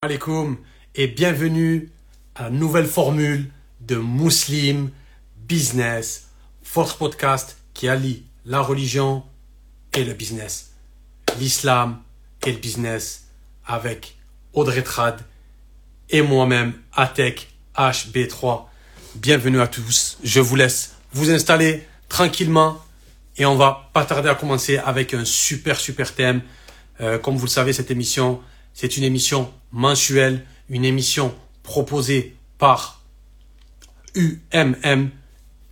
alaikum et bienvenue à la nouvelle formule de Muslim Business, votre podcast qui allie la religion et le business, l'islam et le business avec Audrey Trad et moi-même, Atek HB3. Bienvenue à tous. Je vous laisse vous installer tranquillement et on va pas tarder à commencer avec un super super thème. Euh, comme vous le savez, cette émission c'est une émission mensuelle, une émission proposée par UMM,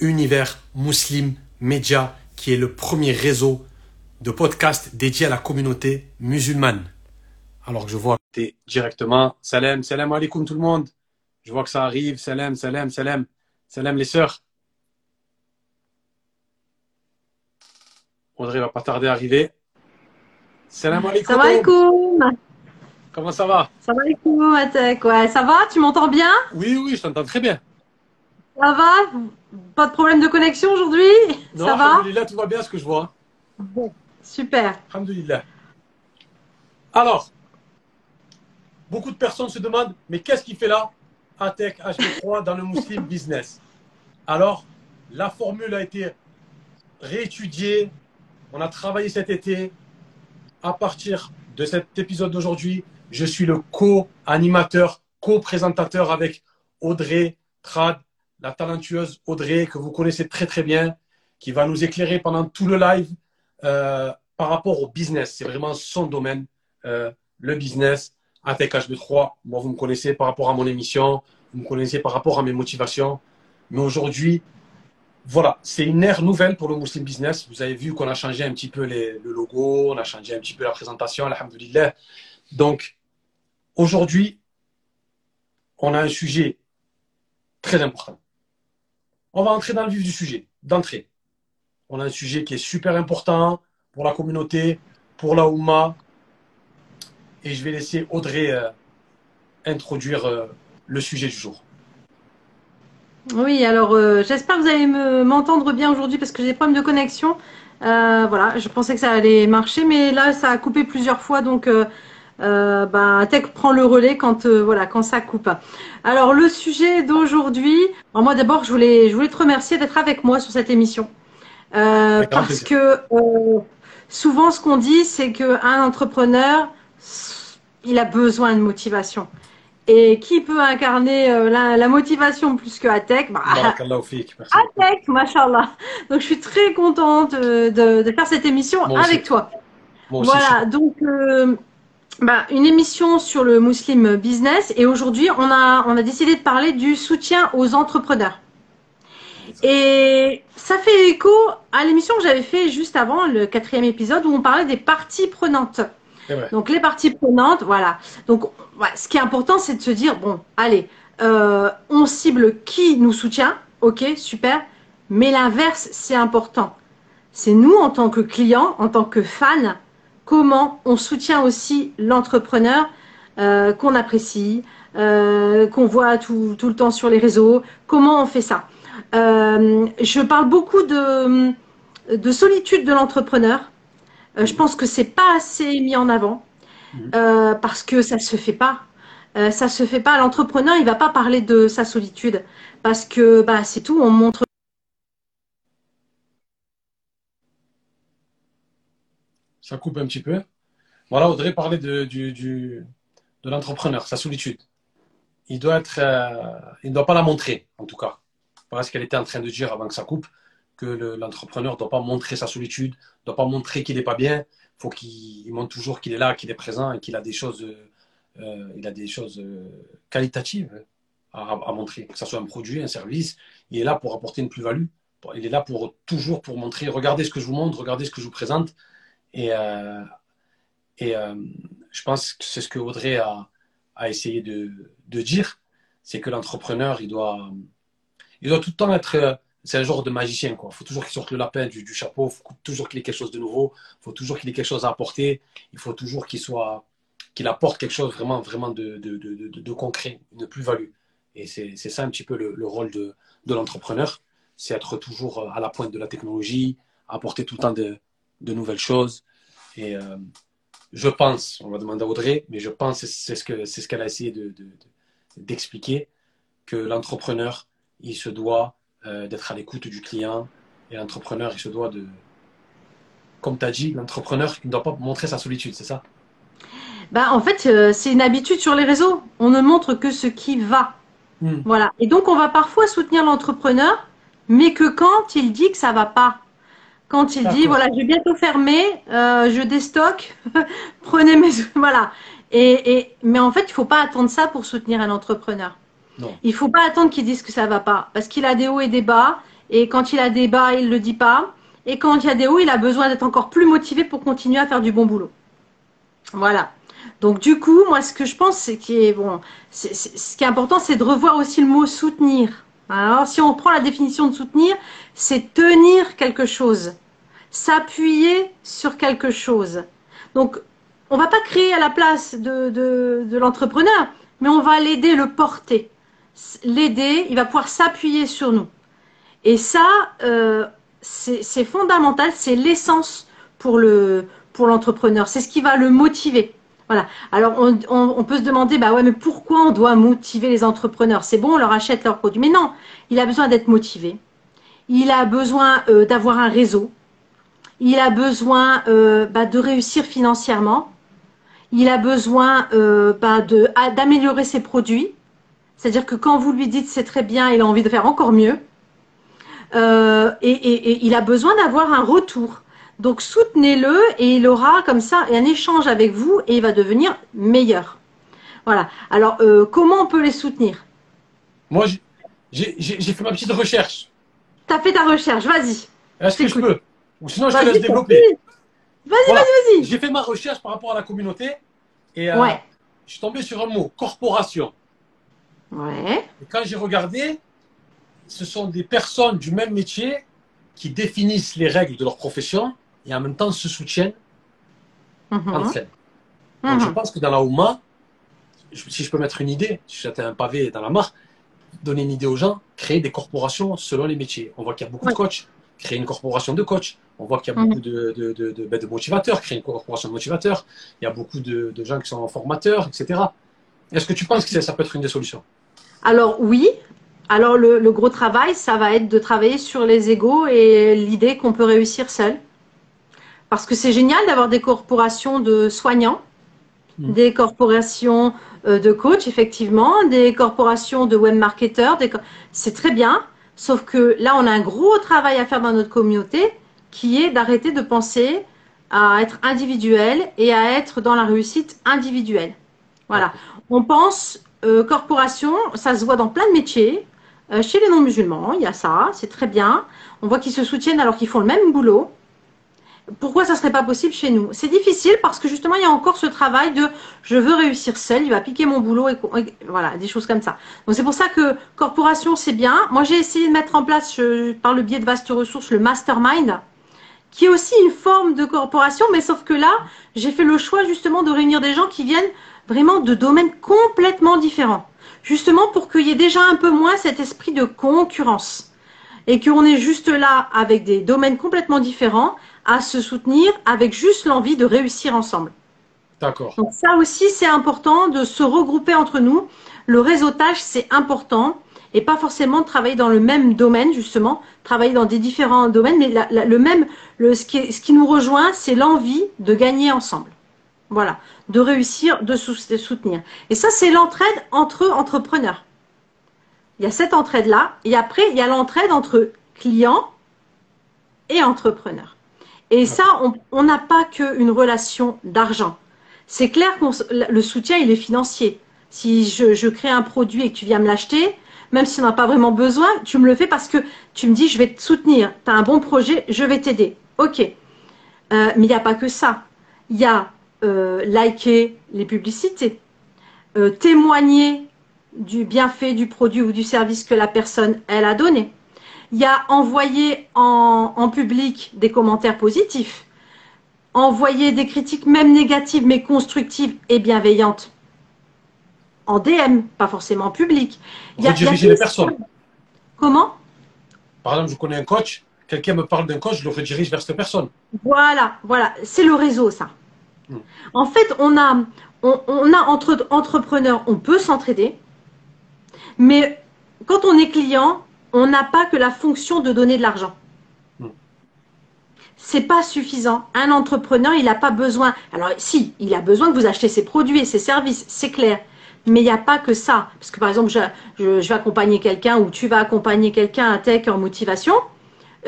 Univers Muslim Media, qui est le premier réseau de podcasts dédié à la communauté musulmane. Alors que je vois directement, salam, salam alaikum tout le monde. Je vois que ça arrive, salam, salam, salam, salam les sœurs. Audrey va pas tarder à arriver. Salam alaikum. Salam alaikum. Comment ça va? Ça va les Atek Ouais, ça va? Tu m'entends bien? Oui, oui, je t'entends très bien. Ça va? Pas de problème de connexion aujourd'hui? Ça va? Tout va bien ce que je vois. super. Alhamdulillah. Alors, beaucoup de personnes se demandent, mais qu'est-ce qu'il fait là? Atek HB3 dans le Muslim Business Alors, la formule a été réétudiée. On a travaillé cet été. À partir de cet épisode d'aujourd'hui, je suis le co-animateur, co-présentateur avec Audrey Trad, la talentueuse Audrey que vous connaissez très très bien, qui va nous éclairer pendant tout le live euh, par rapport au business. C'est vraiment son domaine, euh, le business. Avec HB3, moi vous me connaissez par rapport à mon émission, vous me connaissez par rapport à mes motivations. Mais aujourd'hui, voilà, c'est une ère nouvelle pour le Muslim Business. Vous avez vu qu'on a changé un petit peu le logo, on a changé un petit peu la présentation, alhamdulillah. Donc, Aujourd'hui, on a un sujet très important. On va entrer dans le vif du sujet, d'entrée. On a un sujet qui est super important pour la communauté, pour la Oumma. Et je vais laisser Audrey euh, introduire euh, le sujet du jour. Oui, alors euh, j'espère que vous allez m'entendre bien aujourd'hui parce que j'ai des problèmes de connexion. voilà, je pensais que ça allait marcher, mais là ça a coupé plusieurs fois, donc euh, ben, Tech prend le relais quand euh, voilà quand ça coupe. Alors le sujet d'aujourd'hui, moi d'abord je voulais je voulais te remercier d'être avec moi sur cette émission euh, parce que euh, souvent ce qu'on dit c'est que un entrepreneur il a besoin de motivation. Et qui peut incarner la, la, motivation plus que Atec bah, Atec, machallah. Donc je suis très contente de, de faire cette émission avec toi. voilà, donc bah, une émission sur le Muslim business et aujourd'hui on a, on a décidé de parler du soutien aux entrepreneurs. Et ça fait écho à l'émission que j'avais fait juste avant, le quatrième épisode, où on parlait des parties prenantes. Donc les parties prenantes, voilà. Donc ce qui est important, c'est de se dire, bon, allez, euh, on cible qui nous soutient, ok, super, mais l'inverse, c'est important. C'est nous, en tant que clients, en tant que fans, comment on soutient aussi l'entrepreneur euh, qu'on apprécie, euh, qu'on voit tout, le temps sur les réseaux, comment on fait ça? Euh, je parle beaucoup de, de solitude de l'entrepreneur. je pense que c'est pas assez mis en avant mmh. parce que ça se fait pas. ça se fait pas. L'entrepreneur, il va pas parler de sa solitude parce que bah, c'est tout. On montre ça coupe un petit peu. Voilà, Audrey parlait de, l'entrepreneur, sa solitude. Il doit être, euh, il ne doit pas la montrer, en tout cas. Voilà ce qu'elle était en train de dire avant que ça coupe, que l'entrepreneur ne doit pas montrer sa solitude, ne doit pas montrer qu'il n'est pas bien. Il faut qu'il montre toujours qu'il est là, qu'il est présent et qu'il a des choses, euh, il a des choses euh, qualitatives à, à, montrer, que ce soit un produit, un service. Il est là pour apporter une plus-value. Il est là pour toujours pour montrer, regardez ce que je vous montre, regardez ce que je vous présente. Et, euh, et euh, je pense que c'est ce que Audrey a, a essayé de, dire, c'est que l'entrepreneur, il doit, il doit tout le temps être, c'est un genre de magicien. Il faut toujours qu'il sorte le lapin du, du chapeau, faut toujours qu'il ait quelque chose de nouveau, il faut toujours qu'il ait quelque chose à apporter, il faut toujours qu'il soit, qu'il apporte quelque chose vraiment, vraiment de, de, de, concret, une plus-value. Et c'est ça un petit peu le, le rôle de l'entrepreneur, c'est être toujours à la pointe de la technologie, apporter tout le temps de, de nouvelles choses. Et, euh, je pense, on va demander à Audrey, mais je pense, c'est ce qu'elle ce a essayé d'expliquer, de, que l'entrepreneur, il se doit euh, d'être à l'écoute du client et l'entrepreneur, il se doit de, comme tu as dit, l'entrepreneur ne doit pas montrer sa solitude, c'est ça? Bah, En fait, euh, c'est une habitude sur les réseaux. On ne montre que ce qui va. Hmm. Voilà. Et donc, on va parfois soutenir l'entrepreneur, mais que quand il dit que ça va pas. Quand il dit, voilà, je vais bientôt fermer, euh, je déstocke, prenez mes... Voilà. Et, et, mais en fait, il ne faut pas attendre ça pour soutenir un entrepreneur. Non. Il ne faut pas attendre qu'il dise que ça ne va pas. Parce qu'il a des hauts et des bas. Et quand il a des bas, il ne le dit pas. Et quand il y a des hauts, il a besoin d'être encore plus motivé pour continuer à faire du bon boulot. Voilà. Donc du coup, moi, ce que je pense, c'est est bon, ce qui est important, c'est de revoir aussi le mot soutenir. Alors, si on prend la définition de soutenir, c'est tenir quelque chose, s'appuyer sur quelque chose. Donc, on va pas créer à la place de, l'entrepreneur, mais on va l'aider, le porter. L'aider, il va pouvoir s'appuyer sur nous. Et ça, euh, c'est fondamental, c'est l'essence pour le pour l'entrepreneur. C'est ce qui va le motiver. Voilà. Alors, on, peut se demander, bah ouais, mais pourquoi on doit motiver les entrepreneurs? C'est bon, on leur achète leurs produits. Mais non, il a besoin d'être motivé. Il a besoin euh, d'avoir un réseau. Il a besoin euh, bah, de réussir financièrement. Il a besoin euh, bah, d'améliorer ses produits. C'est-à-dire que quand vous lui dites c'est très bien, il a envie de faire encore mieux. et, il a besoin d'avoir un retour. Donc soutenez-le et il aura comme ça un échange avec vous et il va devenir meilleur. Voilà. Alors euh, comment on peut les soutenir? Moi, j'ai fait ma petite recherche. Tu as fait ta recherche, vas-y. Est-ce que je peux? Ou sinon, je te laisse développer. Vas-y, vas-y, vas-y. J'ai fait ma recherche par rapport à la communauté et euh, je suis tombé sur un mot, corporation. Ouais. Et quand j'ai regardé, ce sont des personnes du même métier qui définissent les règles de leur profession et en même temps se soutiennent mhm. entre elles. Donc je mhm. pense que dans la Ouma, si je peux mettre une idée, si j'étais un pavé dans la mare, donner une idée aux gens, créer des corporations selon les métiers. On voit qu'il y a beaucoup de coachs, créer une corporation de coachs. On voit qu'il y a beaucoup mhm. de, de, de, ben, de, motivateurs, créer une corporation de motivateurs. Il y a beaucoup de, gens qui sont formateurs, etc. Est-ce que tu penses que ça peut être une des solutions? Alors oui, alors le, le, gros travail, ça va être de travailler sur les égaux et l'idée qu'on peut réussir seul. Parce que c'est génial d'avoir des corporations de soignants, mm. des corporations euh, de coachs, effectivement, des corporations de web marketeurs. C'est très bien, sauf que là, on a un gros travail à faire dans notre communauté qui est d'arrêter de penser à être individuel et à être dans la réussite individuelle. Voilà. On pense euh, corporation, ça se voit dans plein de métiers. Euh, chez les non-musulmans, il y a ça, c'est très bien. On voit qu'ils se soutiennent alors qu'ils font le même boulot pourquoi ça serait pas possible chez nous? C'est difficile parce que justement il y a encore ce travail de je veux réussir seul, il va piquer mon boulot et, voilà des choses comme ça. Donc c'est pour ça que corporation c'est bien. Moi j'ai essayé de mettre en place par le biais de vastes ressources le mastermind qui est aussi une forme de corporation, mais sauf que là j'ai fait le choix justement de réunir des gens qui viennent vraiment de domaines complètement différents, justement pour qu'il y ait déjà un peu moins cet esprit de concurrence et qu'on est juste là avec des domaines complètement différents à se soutenir avec juste l'envie de réussir ensemble. D'accord. Donc ça aussi, c'est important de se regrouper entre nous. Le réseautage, c'est important et pas forcément de travailler dans le même domaine, justement, travailler dans des différents domaines, mais le même, le, ce, qui, ce qui nous rejoint, c'est l'envie de gagner ensemble. Voilà, de réussir, de soutenir. Et ça, c'est l'entraide entre entrepreneurs. Il y a cette entraide-là, et après, il y a l'entraide entre clients et entrepreneurs. Et ça, on n'a pas qu'une relation d'argent. C'est clair que le soutien, il est financier. Si je, crée un produit et que tu viens me l'acheter, même si on n'a pas vraiment besoin, tu me le fais parce que tu me dis, je vais te soutenir. Tu as un bon projet, je vais t'aider. OK. Euh, mais il n'y a pas que ça. Il y a euh, liker les publicités, euh, témoigner du bienfait du produit ou du service que la personne, elle a donné il y a envoyer en, public des commentaires positifs, envoyer des critiques même négatives mais constructives et bienveillantes en DM, pas forcément en public. Il y a, rediriger les personnes. Comment? Par exemple, je connais un coach, quelqu'un me parle d'un coach, je le redirige vers cette personne. Voilà, voilà, c'est le réseau ça. Hmm. En fait, on a, on, a entre entrepreneurs, on peut s'entraider, mais quand on est client, on n'a pas que la fonction de donner de l'argent. C'est pas suffisant. Un entrepreneur, il n'a pas besoin. Alors, si, il a besoin que vous achetez ses produits et ses services, c'est clair. Mais il n'y a pas que ça. Parce que par exemple, je, je, vais accompagner quelqu'un ou tu vas accompagner quelqu'un à tech en motivation.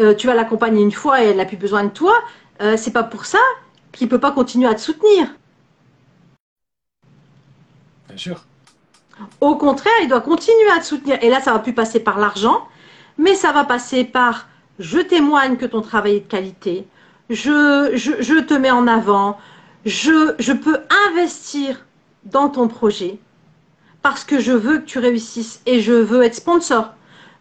Euh, tu vas l'accompagner une fois et elle n'a plus besoin de toi. Euh, c'est pas pour ça qu'il ne peut pas continuer à te soutenir. Bien sûr. Au contraire, il doit continuer à te soutenir. Et là, ça va plus passer par l'argent, mais ça va passer par je témoigne que ton travail est de qualité, je, je, te mets en avant, je, je peux investir dans ton projet parce que je veux que tu réussisses et je veux être sponsor.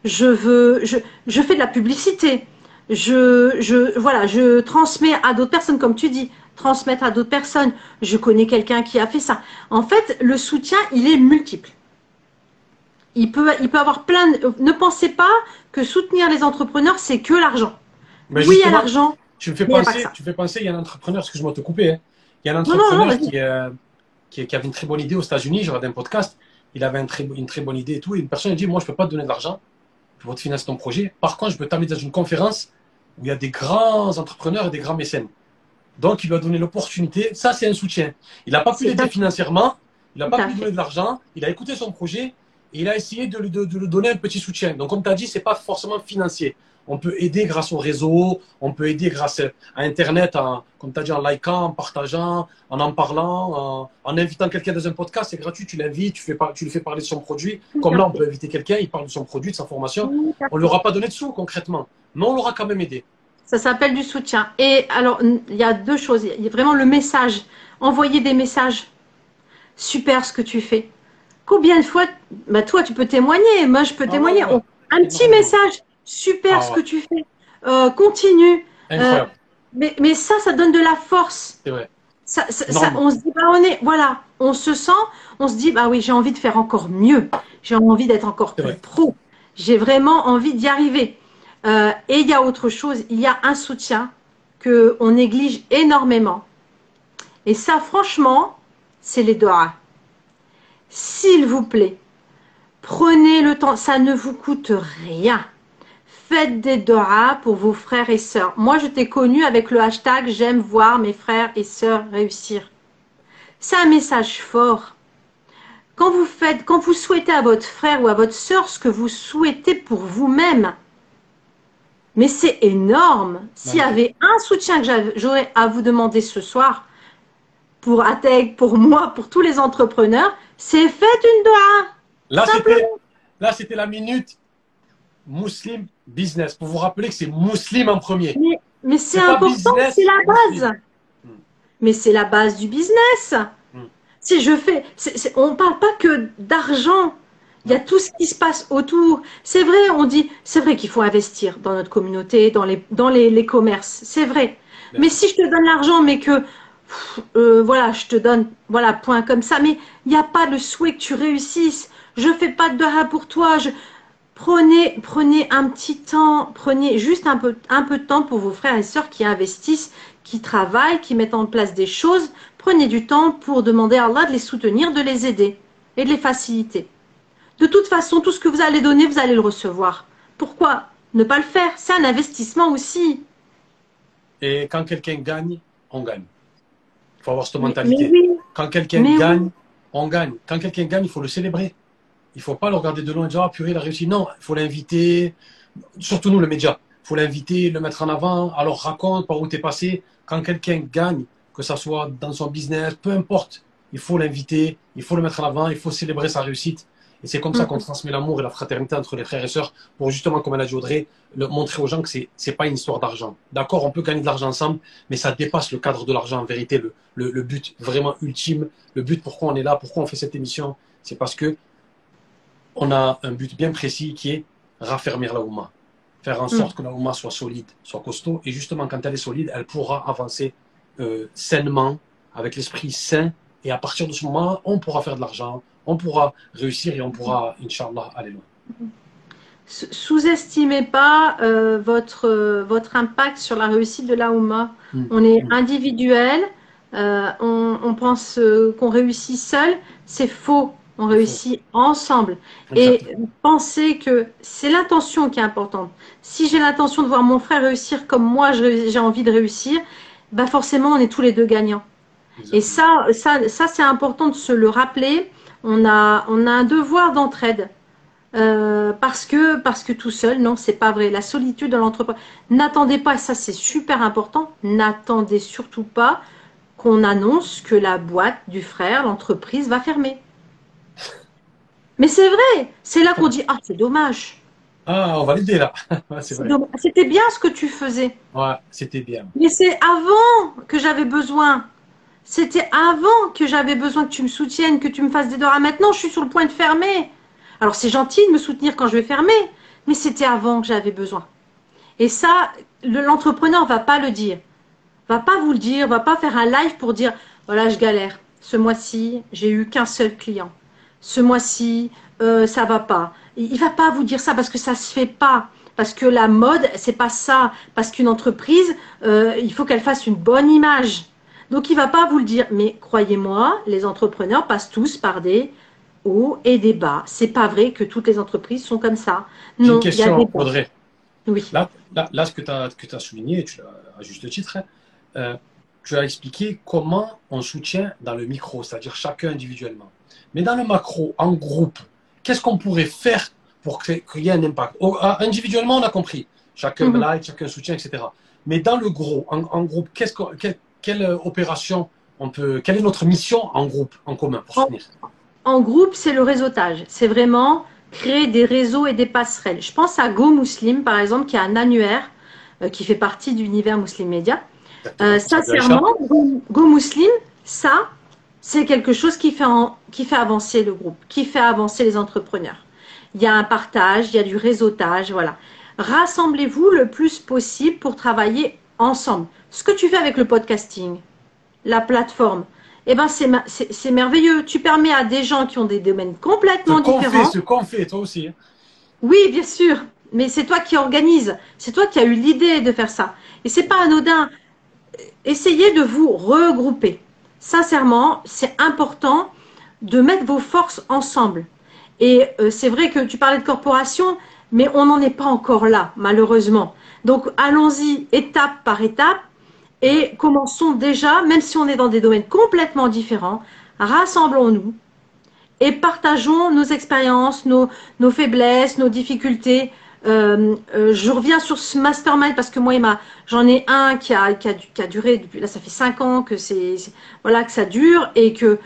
Je veux, je, je fais de la publicité. Je, je, voilà, je transmets à d'autres personnes, comme tu dis, transmettre à d'autres personnes. Je connais quelqu'un qui a fait ça. En fait, le soutien, il est multiple. Il peut, il peut avoir plein. De... Ne pensez pas que soutenir les entrepreneurs, c'est que l'argent. oui, il y a l'argent. Tu me fais penser, tu fais penser, il y a un entrepreneur, excuse-moi de te couper, hein. il y a un entrepreneur qui, euh, qui, qui, avait une très bonne idée aux États-Unis, j'ai regardé un podcast, il avait très, une très bonne idée et tout, et une personne a dit, moi, je ne peux pas te donner de l'argent pour te financer ton projet. Par contre, je peux t'amener dans une conférence où il y a des grands entrepreneurs et des grands mécènes. Donc, il lui a donné l'opportunité. Ça, c'est un soutien. Il n'a pas pu l'aider financièrement. Il n'a pas pu lui donner de l'argent. Il a écouté son projet et il a essayé de lui, donner un petit soutien. Donc, comme tu as dit, ce n'est pas forcément financier. On peut aider grâce au réseau, on peut aider grâce à Internet, comme tu as dit, en likant, en partageant, en en parlant, en, invitant quelqu'un dans un podcast. C'est gratuit, tu l'invites, tu, fais, tu lui fais parler de son produit. Comme là, on peut inviter quelqu'un, il parle de son produit, de sa formation. On ne lui aura pas donné de sous concrètement, mais on l'aura quand même aidé. Ça s'appelle du soutien. Et alors, il y a deux choses. Il y a vraiment le message. Envoyer des messages. Super ce que tu fais. Combien de fois, bah toi, tu peux témoigner. Moi, je peux ah témoigner. Un petit message. Super ah ce que tu fais. Euh, continue. Euh, mais, mais, ça, ça donne de la force. C'est vrai. Ça, on se dit, bah, on est, voilà, on se sent, on se dit, bah oui, j'ai envie de faire encore mieux. J'ai envie d'être encore plus pro. J'ai vraiment envie d'y arriver. Euh, et il y a autre chose, il y a un soutien qu'on néglige énormément. Et ça, franchement, c'est les doigts. S'il vous plaît, prenez le temps, ça ne vous coûte rien. Faites des doigts pour vos frères et sœurs. Moi, je t'ai connu avec le hashtag J'aime voir mes frères et sœurs réussir. C'est un message fort. Quand vous faites, quand vous souhaitez à votre frère ou à votre sœur ce que vous souhaitez pour vous-même, mais c'est énorme. S'il y avait un soutien que j'aurais à vous demander ce soir, pour ATEC, pour moi, pour tous les entrepreneurs, c'est faites une doigt. Là, c'était la minute Muslim Business, pour vous rappeler que c'est Muslim en premier. Mais, c'est important, c'est la base. Hmm. Mais c'est la base du business. Hmm. Si je fais, on ne parle pas que d'argent. Il y a tout ce qui se passe autour. C'est vrai, on dit, c'est vrai qu'il faut investir dans notre communauté, dans les, dans les, commerces. C'est vrai. Mais si je te donne l'argent, mais que, euh, voilà, je te donne, voilà, point comme ça, mais il n'y a pas le souhait que tu réussisses. Je fais pas de doha pour toi. Prenez, prenez un petit temps, prenez juste un peu, un peu de temps pour vos frères et sœurs qui investissent, qui travaillent, qui mettent en place des choses. Prenez du temps pour demander à Allah de les soutenir, de les aider et de les faciliter. De toute façon, tout ce que vous allez donner, vous allez le recevoir. Pourquoi ne pas le faire? C'est un investissement aussi. Et quand quelqu'un gagne, on gagne. Faut avoir cette mentalité. Quand quelqu'un gagne, on gagne. Quand quelqu'un gagne, il faut le célébrer. Il ne faut pas le regarder de loin et dire Ah, purée, il a réussi. Non, il faut l'inviter. Surtout nous, le média. Il faut l'inviter, le mettre en avant. Alors raconte par où tu es passé. Quand quelqu'un gagne, que ce soit dans son business, peu importe, il faut l'inviter, il faut le mettre en avant, il faut célébrer sa réussite. Et c'est comme ça qu'on mm. transmet l'amour et la fraternité entre les frères et sœurs pour justement, comme elle a dit Audrey, montrer aux gens que c'est n'est pas une histoire d'argent. D'accord, on peut gagner de l'argent ensemble, mais ça dépasse le cadre de l'argent en vérité. Le, le, but vraiment ultime, le but pourquoi on est là, pourquoi on fait cette émission, c'est parce que on a un but bien précis qui est raffermir la Ouma. Faire en mm. sorte que la Ouma soit solide, soit costaud. Et justement, quand elle est solide, elle pourra avancer euh, sainement, avec l'esprit sain. Et à partir de ce moment, on pourra faire de l'argent, on pourra réussir et on pourra, Inch'Allah, aller loin. Sous-estimez pas euh, votre, votre impact sur la réussite de la Oumma. Hmm. On est individuel, Euh, on, pense euh, qu'on réussit seul, c'est faux. On réussit ensemble. Et pensez que c'est l'intention qui est importante. Si j'ai l'intention de voir mon frère réussir comme moi j'ai envie de réussir, bah forcément on est tous les deux gagnants. Et ça, ça, ça c'est important de se le rappeler. On a, on a un devoir d'entraide. Euh, parce que parce que tout seul, non, c'est pas vrai. La solitude de l'entreprise. N'attendez pas, ça c'est super important. N'attendez surtout pas qu'on annonce que la boîte du frère, l'entreprise, va fermer. Mais c'est vrai. C'est là qu'on dit ah c'est dommage. Ah, on va l'aider là. c'était bien ce que tu faisais. Ouais, c'était bien. Mais c'est avant que j'avais besoin. C'était avant que j'avais besoin que tu me soutiennes, que tu me fasses des devoirs. Maintenant, je suis sur le point de fermer. Alors c'est gentil de me soutenir quand je vais fermer, mais c'était avant que j'avais besoin. Et ça, l'entrepreneur va pas le dire, va pas vous le dire, va pas faire un live pour dire voilà je galère. Ce mois-ci, j'ai eu qu'un seul client. Ce mois-ci, euh, ça va pas. Il va pas vous dire ça parce que ça se fait pas. Parce que la mode, c'est pas ça. Parce qu'une entreprise, euh, il faut qu'elle fasse une bonne image. Donc il va pas vous le dire. Mais croyez-moi, les entrepreneurs passent tous par des hauts et des bas. C'est pas vrai que toutes les entreprises sont comme ça. Non, une question, il Audrey. Oui. Là, là, ce que tu as, as, souligné, tu as à juste titre, hein, euh, tu as expliqué comment on soutient dans le micro, c'est-à-dire chacun individuellement. Mais dans le macro, en groupe, qu'est-ce qu'on pourrait faire pour qu'il y ait un impact? Ah, Individuellement, on a compris. Chacun mm like, chacun soutient, etc. Mais dans le gros, en, groupe, qu'est-ce quelle, opération on peut, quelle est notre mission en groupe, en commun pour en groupe, c'est le réseautage. C'est vraiment créer des réseaux et des passerelles. Je pense à Go Muslim, par exemple, qui a un annuaire euh, qui fait partie d'univers Muslim Media. Euh, sincèrement, Go, Muslim, ça, c'est quelque chose qui fait, qui fait avancer le groupe, qui fait avancer les entrepreneurs. Il y a un partage, il y a du réseautage, voilà. Rassemblez-vous le plus possible pour travailler ensemble. Ce que tu fais avec le podcasting, la plateforme, eh ben c'est merveilleux. Tu permets à des gens qui ont des domaines complètement différents. ce qu'on fait, toi aussi. Hein. Oui, bien sûr. Mais c'est toi qui organise. C'est toi qui as eu l'idée de faire ça. Et c'est pas anodin. Essayez de vous regrouper. Sincèrement, c'est important de mettre vos forces ensemble. Et euh, c'est vrai que tu parlais de corporation, mais on n'en est pas encore là, malheureusement. Donc allons-y étape par étape et commençons déjà, même si on est dans des domaines complètement différents, rassemblons-nous et partageons nos expériences, nos, faiblesses, nos difficultés. Euh, euh, je reviens sur ce mastermind parce que moi, j'en ai un qui a, duré depuis là, ça fait cinq ans que c'est voilà que ça dure et que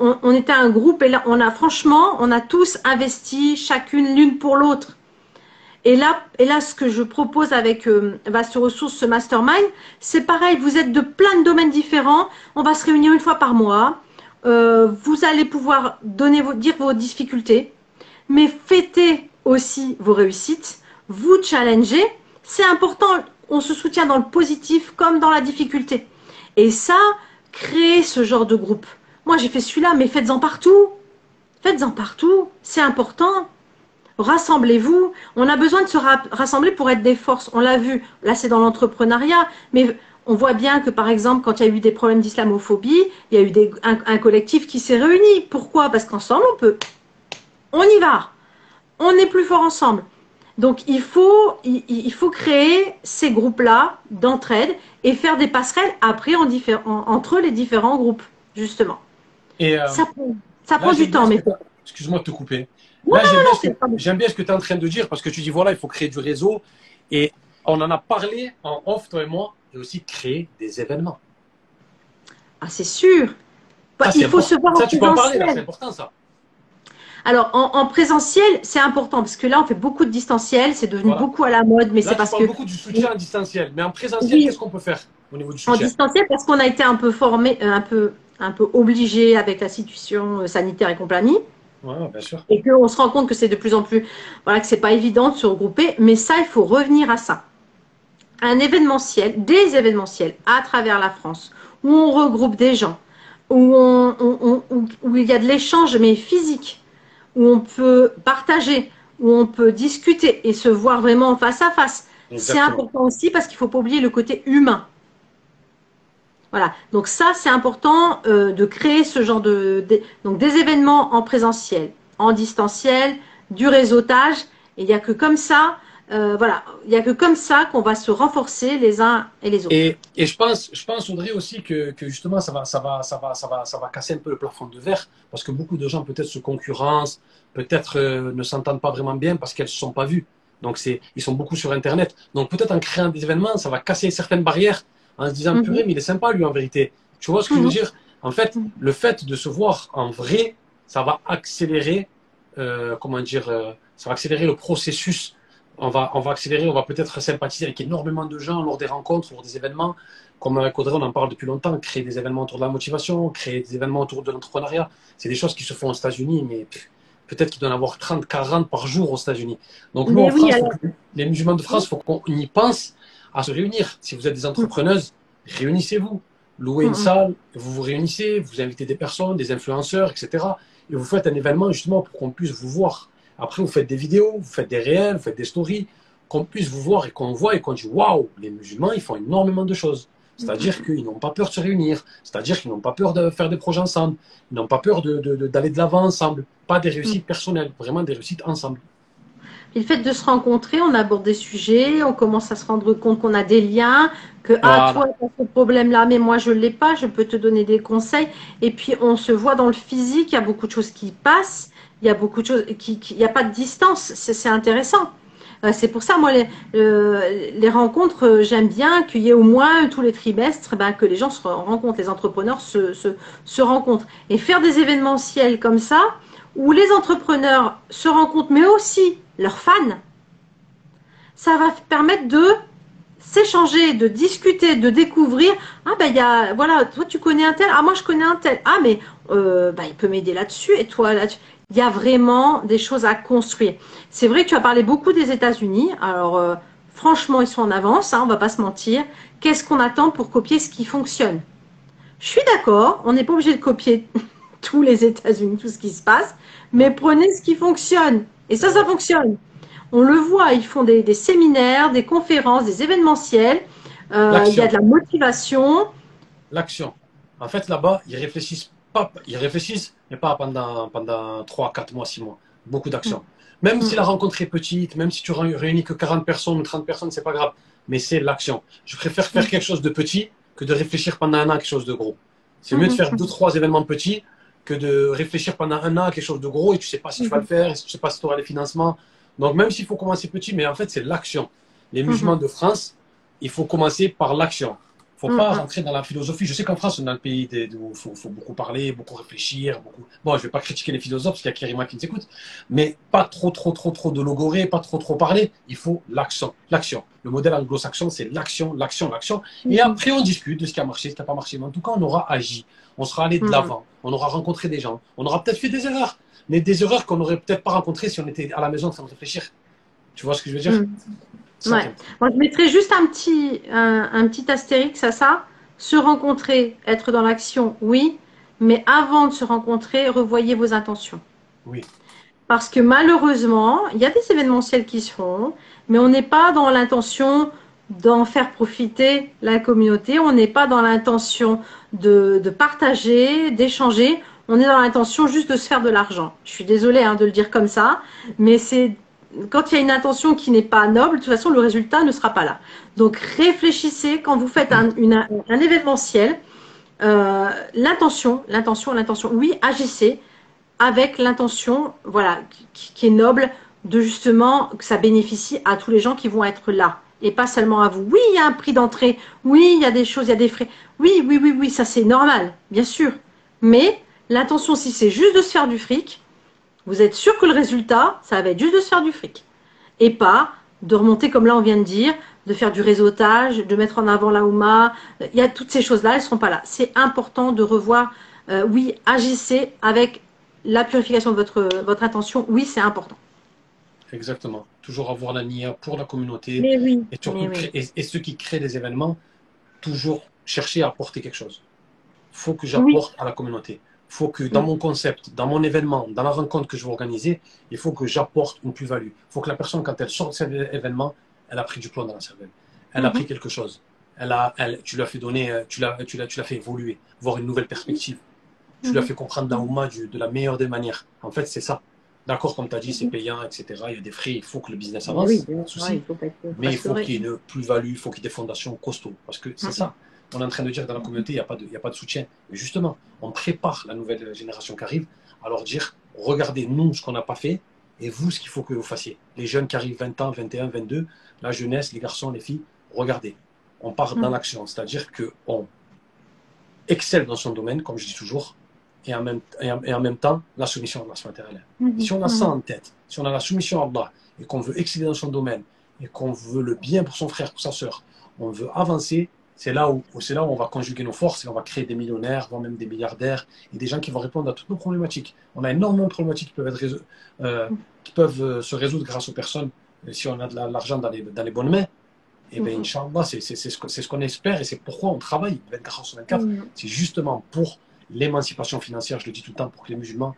on, était un groupe et là, on a franchement, on a tous investi chacune l'une pour l'autre. Et là, et là, ce que je propose avec euh, Vaste Ressources, ce mastermind, c'est pareil, vous êtes de plein de domaines différents, on va se réunir une fois par mois, euh, vous allez pouvoir donner dire vos difficultés, mais fêter aussi vos réussites, vous challenger, c'est important, on se soutient dans le positif comme dans la difficulté. Et ça, créer ce genre de groupe. Moi, j'ai fait celui-là, mais faites-en partout. Faites-en partout, c'est important rassemblez-vous. On a besoin de se rassembler pour être des forces. On l'a vu, là c'est dans l'entrepreneuriat, mais on voit bien que par exemple, quand il y a eu des problèmes d'islamophobie, il y a eu un, collectif qui s'est réuni. Pourquoi? Parce qu'ensemble, on peut. On y va. On est plus fort ensemble. Donc il faut, il, faut créer ces groupes-là d'entraide et faire des passerelles après entre les différents groupes, justement. Et euh, ça, prend du temps, mais. Excuse-moi de te couper j'aime bien, ce que tu es en train de dire parce que tu dis voilà, il faut créer du réseau. Et on en a parlé en off, toi et moi, et aussi créer des événements. Ah, c'est sûr. Bah, il faut se voir ça, en tu peux en parler, c'est important ça. Alors, en, présentiel, c'est important parce que là, on fait beaucoup de distanciel, c'est devenu beaucoup à la mode, mais c'est parce que. beaucoup du soutien en distanciel, mais en présentiel, qu'est-ce qu'on peut faire au niveau du soutien? En distanciel, parce qu'on a été un peu formé, euh, un peu, un peu obligé avec la situation euh, sanitaire et compagnie. Et qu'on se rend compte que c'est de plus en plus, voilà, que c'est pas évident de se regrouper, mais ça, il faut revenir à ça. Un événementiel, des événementiels à travers la France, où on regroupe des gens, où, on, où il y a de l'échange, mais physique, où on peut partager, où on peut discuter et se voir vraiment face à face. C'est important aussi parce qu'il ne faut pas oublier le côté humain. Voilà. Donc ça, c'est important euh, de créer ce genre de, donc des événements en présentiel, en distanciel, du réseautage. Et il n'y a que comme ça, euh, voilà, il n'y a que comme ça qu'on va se renforcer les uns et les autres. Et, et je pense, je pense Audrey aussi que, que, justement ça va, ça va, ça va, ça va, ça va casser un peu le plafond de verre parce que beaucoup de gens peut-être se concurrencent, peut-être euh, ne s'entendent pas vraiment bien parce qu'elles ne se sont pas vues. Donc c'est, ils sont beaucoup sur Internet. Donc peut-être en créant des événements, ça va casser certaines barrières en se disant, mm purée, mais il est sympa lui en vérité. Tu vois ce que je veux mhm. dire? En fait, le fait de se voir en vrai, ça va accélérer, euh, comment dire, euh, ça va accélérer le processus. On va, on va accélérer, on va peut-être sympathiser avec énormément de gens lors des rencontres, lors des événements. Comme avec Audrey, on en parle depuis longtemps, créer des événements autour de la motivation, créer des événements autour de l'entrepreneuriat. C'est des choses qui se font aux États-Unis, mais peut-être qu'il doit en avoir 30, 40 par jour aux États-Unis. Donc nous, en France, les musulmans de France, il faut qu'on y pense à se réunir. Si vous êtes des entrepreneuses, réunissez-vous. Louez une salle, vous vous réunissez, vous invitez des personnes, des influenceurs, etc. Et vous faites un événement justement pour qu'on puisse vous voir. Après, vous faites des vidéos, vous faites des réels, vous faites des stories, qu'on puisse vous voir et qu'on voit et qu'on dit waouh, les musulmans, ils font énormément de choses. C'est-à-dire qu'ils n'ont pas peur de se réunir, c'est-à-dire qu'ils n'ont pas peur de faire des projets ensemble, ils n'ont pas peur d'aller de, de, de l'avant ensemble. Pas des réussites personnelles, vraiment des réussites ensemble le fait de se rencontrer, on aborde des sujets, on commence à se rendre compte qu'on a des liens, que ah toi tu as ce problème-là, mais moi je l'ai pas, je peux te donner des conseils. Et puis on se voit dans le physique, il y a beaucoup de choses qui passent, il y a beaucoup de choses qui, il n'y a pas de distance, c'est intéressant. Euh, c'est pour ça, moi, les, les rencontres, euh, j'aime bien qu'il y ait au moins tous les trimestres, ben, que les gens se rencontrent, les entrepreneurs se, se, se rencontrent. Et faire des événementiels comme ça, où les entrepreneurs se rencontrent, mais aussi leurs fans, ça va permettre de s'échanger, de discuter, de découvrir. Ah ben il y a, voilà, toi tu connais un tel, ah moi je connais un tel, ah mais euh, ben, il peut m'aider là-dessus et toi là-dessus. Il y a vraiment des choses à construire. C'est vrai que tu as parlé beaucoup des États-Unis. Alors euh, franchement ils sont en avance, hein, on va pas se mentir. Qu'est-ce qu'on attend pour copier ce qui fonctionne? Je suis d'accord, on n'est pas obligé de copier tous les États-Unis, tout ce qui se passe, mais prenez ce qui fonctionne. Et ça, ça fonctionne. On le voit, ils font des, séminaires, des conférences, des événementiels. Euh, il y a de la motivation. L'action. En fait, là-bas, ils réfléchissent pas, ils réfléchissent, mais pas pendant, pendant 3, 4 mois, 6 mois. Beaucoup d'action. Mm. Même si mm. la rencontre est petite, même si tu réunis que 40 personnes ou 30 personnes, c'est pas grave. Mais c'est l'action. Je préfère faire mm. quelque chose de petit que de réfléchir pendant un an à quelque chose de gros. C'est mieux de faire deux, trois événements petits que de réfléchir pendant un an à quelque chose de gros et tu sais pas si tu vas le mhm. faire, tu sais pas si tu auras les financements. Donc même s'il faut commencer petit, mais en fait c'est l'action. Les musulmans mhm. de France, il faut commencer par l'action faut pas rentrer dans la philosophie. Je sais qu'en France, on est dans le pays où il faut, beaucoup parler, beaucoup réfléchir. Beaucoup... Bon, je vais pas critiquer les philosophes parce qu'il y a Kérima qui nous écoute, mais pas trop, trop, trop, trop de logoré, pas trop, trop parler. Il faut l'action. L'action. Le modèle anglo-saxon, c'est l'action, l'action, l'action. Et mhm. après, on discute de ce qui a marché, ce qui n'a pas marché. Mais en tout cas, on aura agi. On sera allé de mhm. l'avant. On aura rencontré des gens. On aura peut-être fait des erreurs. Mais des erreurs qu'on n'aurait peut-être pas rencontrées si on était à la maison en train de réfléchir. Tu vois ce que je veux dire? Mhm. Ouais. Moi, je mettrais juste un petit, un, petit astérix à ça. Se rencontrer, être dans l'action, oui. Mais avant de se rencontrer, revoyez vos intentions. Oui. Parce que malheureusement, il y a des événementiels qui se font, mais on n'est pas dans l'intention d'en faire profiter la communauté. On n'est pas dans l'intention de, partager, d'échanger. On est dans l'intention juste de se faire de l'argent. Je suis désolée hein, de le dire comme ça, mais c'est quand il y a une intention qui n'est pas noble, de toute façon, le résultat ne sera pas là. Donc, réfléchissez quand vous faites un, un événementiel, euh, l'intention, l'intention, l'intention. Oui, agissez avec l'intention, voilà, qui, est noble, de justement que ça bénéficie à tous les gens qui vont être là et pas seulement à vous. Oui, il y a un prix d'entrée. Oui, il y a des choses, il y a des frais. Oui, oui, oui, oui, ça c'est normal, bien sûr. Mais l'intention, si c'est juste de se faire du fric, vous êtes sûr que le résultat, ça va être juste de se faire du fric. Et pas de remonter comme là on vient de dire, de faire du réseautage, de mettre en avant la Houma. Il y a toutes ces choses-là, elles ne seront pas là. C'est important de revoir, euh, oui, agissez avec la purification de votre, votre intention. Oui, c'est important. Exactement. Toujours avoir la nia pour la communauté. Mais oui, et, et, ceux qui créent des événements, toujours chercher à apporter quelque chose. Il faut que j'apporte à la communauté faut que dans mm. mon concept, dans mon événement, dans la rencontre que je vais organiser, il faut que j'apporte une plus-value. Il faut que la personne, quand elle sort de cet événement, elle a pris du plomb dans la cervelle. Elle a mm-hmm. pris quelque chose. elle a, elle, tu lui as fait donner, euh, tu l'as, tu l'as, tu l'as fait évoluer, voir une nouvelle perspective. Tu lui as fait comprendre dans Ouma de la meilleure des manières. En fait, c'est ça. D'accord, comme tu as dit, c'est payant, etc. Il y a des frais, il faut que le business avance. Oui, souci. il faut pas être Mais il faut qu'il y ait une plus-value, il faut qu'il y ait des fondations costauds. Parce que c'est ça. On est en train de dire que dans la communauté, il n'y a, pas de, il y a pas de soutien. Mais justement, on prépare la nouvelle génération qui arrive à leur dire regardez, nous, ce qu'on n'a pas fait, et vous, ce qu'il faut que vous fassiez. Les jeunes qui arrivent 20 ans, 21, 22, la jeunesse, les garçons, les filles, regardez. On part dans l'action, c'est-à-dire qu'on excelle dans son domaine, comme je dis toujours, et en même, et en, même temps la soumission à Allah matérielle. Mhm. Si on a ça mhm. en tête, si on a la soumission à Allah et qu'on veut exceller dans son domaine et qu'on veut le bien pour son frère, pour sa soeur, on veut avancer, c'est là où, c'est là où on va conjuguer nos forces et on va créer des millionnaires, voire même des milliardaires et des gens qui vont répondre à toutes nos problématiques. On a énormément de problématiques qui peuvent, être euh, qui peuvent euh, se résoudre grâce aux personnes euh, si on a de l'argent dans les, dans les bonnes mains. Et bien, mhm. Inch'Allah, c'est ce qu'on espère et c'est pourquoi on travaille 24 heures sur 24. C'est justement pour l'émancipation financière, je le dis tout le temps, pour que les musulmans,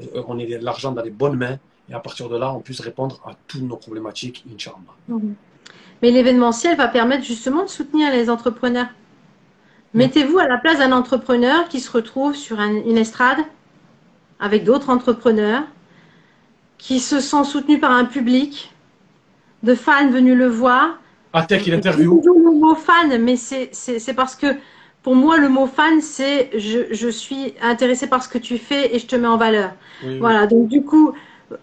euh, on ait l'argent dans les bonnes mains et à partir de là, on puisse répondre à toutes nos problématiques, Inch'Allah. Mhm. Mais l'événementiel va permettre justement de soutenir les entrepreneurs. Mettez-vous à la place d'un entrepreneur qui se retrouve sur une estrade avec d'autres entrepreneurs qui se sent soutenus par un public de fans venus le voir. Ah, tel qu'il interview. le mot fan, mais c'est parce que pour moi, le mot fan, c'est je, suis intéressé par ce que tu fais et je te mets en valeur. voilà, donc du coup,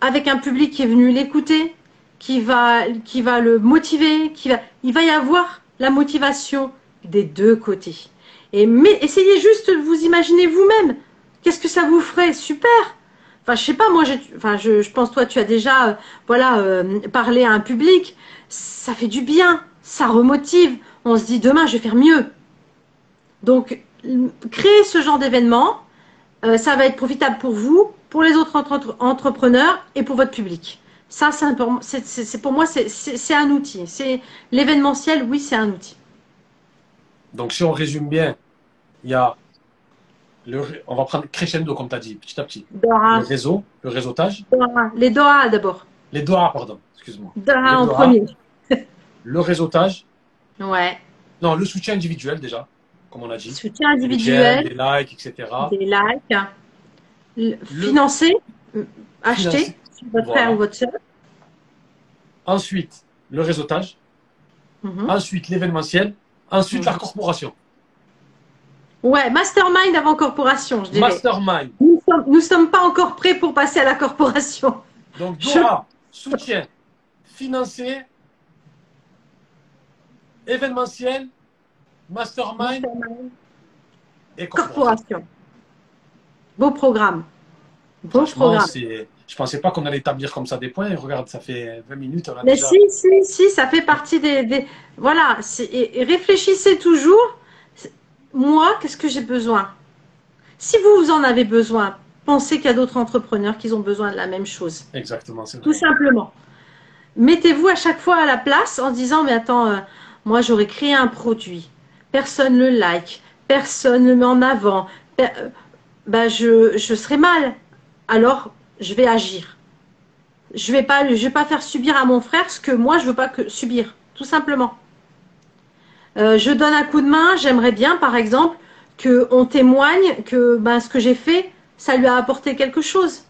avec un public qui est venu l'écouter, qui va, qui va le motiver, qui va, il va y avoir la motivation des deux côtés. Et mais essayez juste de vous imaginer vous-même. Qu'est-ce que ça vous ferait? Super. Enfin, je sais pas, moi, enfin, je, je, pense toi, tu as déjà, euh, voilà, euh, parlé à un public. Ça fait du bien, ça remotive. On se dit demain, je vais faire mieux. Donc, créer ce genre d'événement, euh, ça va être profitable pour vous, pour les autres entrepreneurs et pour votre public. Ça, c'est pour moi, c'est un outil. C'est l'événementiel, oui, c'est un outil. Donc, si on résume bien, il y a le, on va prendre crescendo, comme tu as dit, petit à petit. Le réseau, le réseautage. Les Doha d'abord. Les Doha, pardon, excuse-moi. Doha en premier. le réseautage. Ouais. Non, le soutien individuel déjà comme on a dit. Soutien individuel. Des, likes, etc. Des likes. financer, acheter sur votre frère ou votre soeur. Ensuite, le réseautage. Mhm. Ensuite, l'événementiel. Ensuite, la mhm. corporation. Ouais, mastermind avant corporation, je dirais. Mastermind. Nous ne sommes, pas encore prêts pour passer à la corporation. Donc, Dora, soutien, financier, événementiel, Mastermind, et corporation. Beau programme. Beau programme. Je pensais pas qu'on allait établir comme ça des points. Regarde, ça fait 20 minutes. Mais si, si, si, ça fait partie des. Voilà. Et, réfléchissez toujours. Moi, qu'est-ce que j'ai besoin? Si vous, vous en avez besoin, pensez qu'il y a d'autres entrepreneurs qui ont besoin de la même chose. Exactement. Tout simplement. Mettez-vous à chaque fois à la place en disant Mais attends, euh, moi, j'aurais créé un produit personne le like, personne ne le met en avant, ben je, je serai mal. Alors, je vais agir. Je je vais pas faire subir à mon frère ce que moi je veux pas subir, tout simplement. Euh, je donne un coup de main. J'aimerais bien, par exemple, que on témoigne que ben, ce que j'ai fait, ça lui a apporté quelque chose.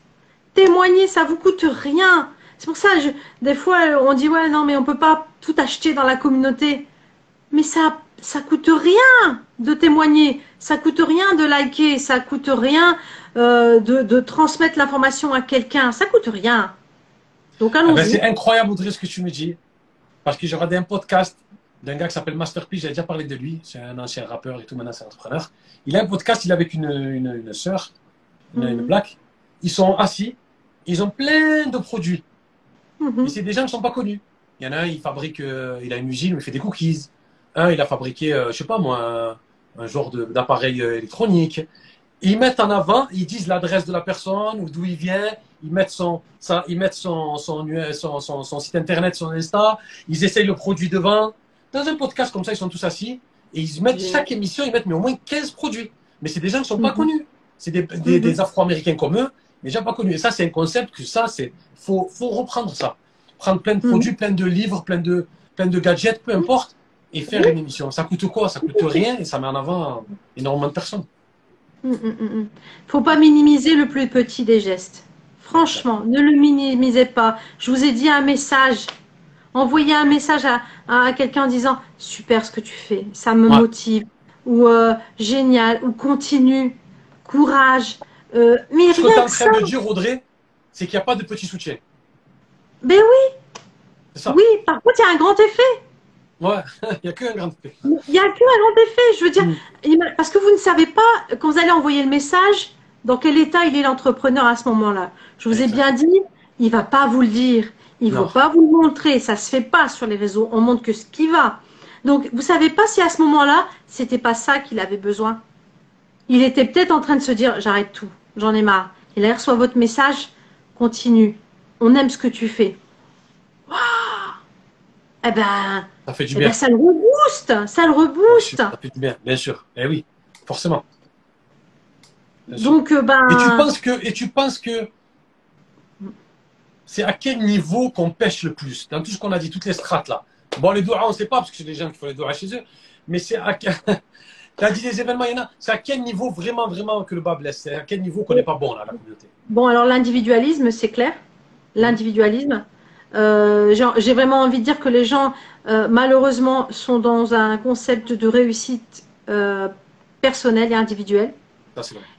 Témoigner, ça vous coûte rien. C'est pour ça, des fois, on dit ouais non mais on peut pas tout acheter dans la communauté. Mais ça ça coûte rien de témoigner, ça coûte rien de liker, ça coûte rien euh, de, transmettre l'information à quelqu'un, ça coûte rien. Donc allons-y. Ah ben, c'est incroyable Audrey ce que tu me dis, parce que j'ai regardé un podcast d'un gars qui s'appelle Master P, j'ai déjà parlé de lui, c'est un ancien rappeur et tout, maintenant c'est un entrepreneur. Il a un podcast, il est avec une, une, une sœur, une, mhm. black. Ils sont assis, ils ont plein de produits. Mhm. Mais c'est des gens qui ne sont pas connus. Il y en a un, il fabrique, euh, il a une usine où il fait des cookies. Un, il a fabriqué, euh, je sais pas moi, un, genre d'appareil euh, électronique. Ils mettent en avant, ils disent l'adresse de la personne ou d'où il vient. Ils mettent son, ça, ils mettent son, son, son, son, site internet, son Insta. Ils essayent le produit devant. Dans un podcast comme ça, ils sont tous assis et ils mettent chaque émission, ils mettent mais au moins 15 produits. Mais c'est des gens qui sont pas mhm. connus. C'est des, des, des. Afro-Américains comme eux, mais gens pas connus. Et ça, c'est un concept que ça, c'est faut, faut reprendre ça. Prendre plein de mhm. produits, plein de livres, plein de, plein de gadgets, peu importe et faire une émission. Ça coûte quoi? Ça coûte rien et ça met en avant énormément de personnes. Il hum, hum, faut pas minimiser le plus petit des gestes. Franchement, ne le minimisez pas. Je vous ai dit un message. Envoyez un message à, quelqu'un en disant super ce que tu fais, ça me motive, ou euh, génial, ou continue, courage. Euh, mais ce que tu es en train de dire, Audrey, c'est qu'il n'y a pas de petit soutien. Ben oui. Oui, par contre, il y a un grand effet. Ouais, il n'y a qu'un grand effet. Il n'y a qu'un grand effet. Je veux dire, mm. parce que vous ne savez pas, quand vous allez envoyer le message, dans quel état il est l'entrepreneur à ce moment-là. Je vous ai bien dit, il ne va pas vous le dire. Il ne va pas vous le montrer. Ça ne se fait pas sur les réseaux. On montre que ce qui va. Donc, vous ne savez pas si à ce moment-là, c'était pas ça qu'il avait besoin. Il était peut-être en train de se dire, j'arrête tout. J'en ai marre. Et là, il reçoit votre message. Continue. On aime ce que tu fais. Waouh eh ben, ça fait du eh bien. Ben, ça le rebooste, ça le rebooste. Ça fait du bien, bien sûr. Eh oui, forcément. Donc, euh, ben. Et tu penses que, et tu penses que, c'est à quel niveau qu'on pêche le plus dans tout ce qu'on a dit, toutes les strates là? Bon, les doigts, on ne sait pas parce que c'est des gens qui font les doigts chez eux, mais c'est à quel. As dit des événements, il y en a. C'est à quel niveau vraiment, vraiment que le bas blesse C'est à quel niveau qu'on n'est pas bon là, la communauté? Bon, alors l'individualisme, c'est clair. L'individualisme. Euh, j'ai vraiment envie de dire que les gens, euh, malheureusement, sont dans un concept de réussite euh, personnelle et individuelle.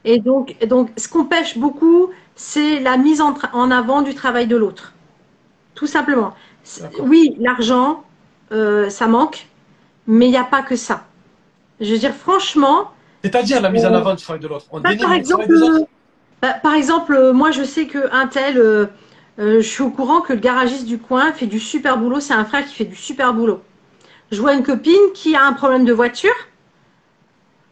Et donc, donc, ce qu'on pêche beaucoup, c'est la mise en, en, avant du travail de l'autre. Tout simplement. Oui, l'argent, ça manque, mais il n'y a pas que ça. Je veux dire, franchement. C'est-à-dire la mise en avant du travail de l'autre. Bah, par, exemple, bah, par exemple, moi, je sais qu'un tel euh, je suis au courant que le garagiste du coin fait du super boulot. C'est un frère qui fait du super boulot. Je vois une copine qui a un problème de voiture.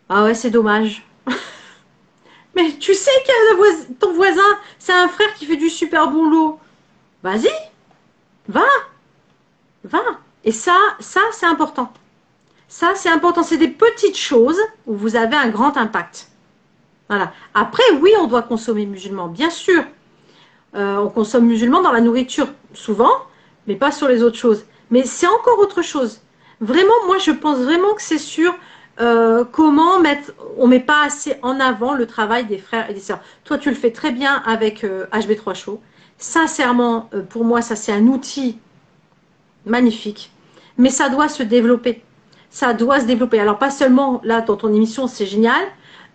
Ah ouais, c'est dommage. Mais tu sais que ton voisin, c'est un frère qui fait du super boulot. Vas-y, va, va. Et ça, ça, c'est important. Ça, c'est important. C'est des petites choses où vous avez un grand impact. Voilà. Après, oui, on doit consommer musulman, bien sûr. Euh, on consomme musulman dans la nourriture, souvent, mais pas sur les autres choses. Mais c'est encore autre chose. Vraiment, moi, je pense vraiment que c'est sur euh, comment mettre, on met pas assez en avant le travail des frères et des sœurs. Toi, tu le fais très bien avec HB3 euh, Show. Sincèrement, pour moi, ça c'est un outil magnifique. Mais ça doit se développer. Ça doit se développer. Alors pas seulement là dans ton émission, c'est génial,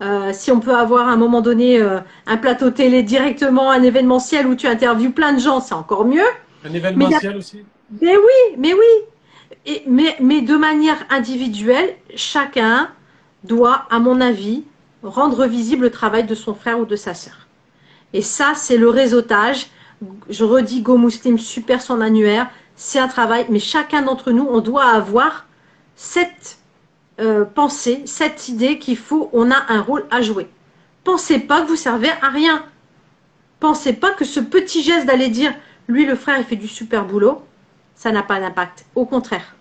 euh, si on peut avoir à un moment donné euh, un plateau télé directement, un événementiel où tu interviews plein de gens, c'est encore mieux. Un événementiel aussi? Mais oui, mais oui. mais, mais de manière individuelle, chacun doit, à mon avis, rendre visible le travail de son frère ou de sa sœur. Et ça, c'est le réseautage. Je redis Go Muslim, super son annuaire. C'est un travail, mais chacun d'entre nous, on doit avoir cette euh, pensez cette idée qu'il faut, on a un rôle à jouer. Pensez pas que vous servez à rien. Pensez pas que ce petit geste d'aller dire, lui le frère il fait du super boulot, ça n'a pas d'impact. Au contraire.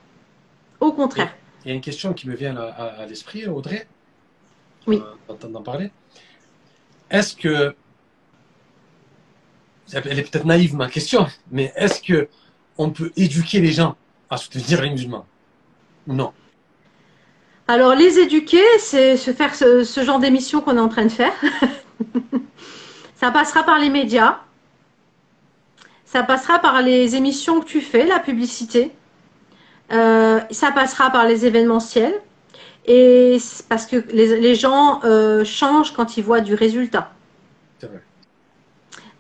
Au contraire. Il y a une question qui me vient à, l'esprit, Audrey. Oui. Euh, d'en parler. Est-ce que elle est peut-être naïve ma question, mais est-ce que on peut éduquer les gens à soutenir les musulmans Non. Alors, les éduquer, c'est se faire ce, genre d'émission qu'on est en train de faire. ça passera par les médias. Ça passera par les émissions que tu fais, la publicité. Euh, ça passera par les événementiels. Et parce que les, gens euh, changent quand ils voient du résultat.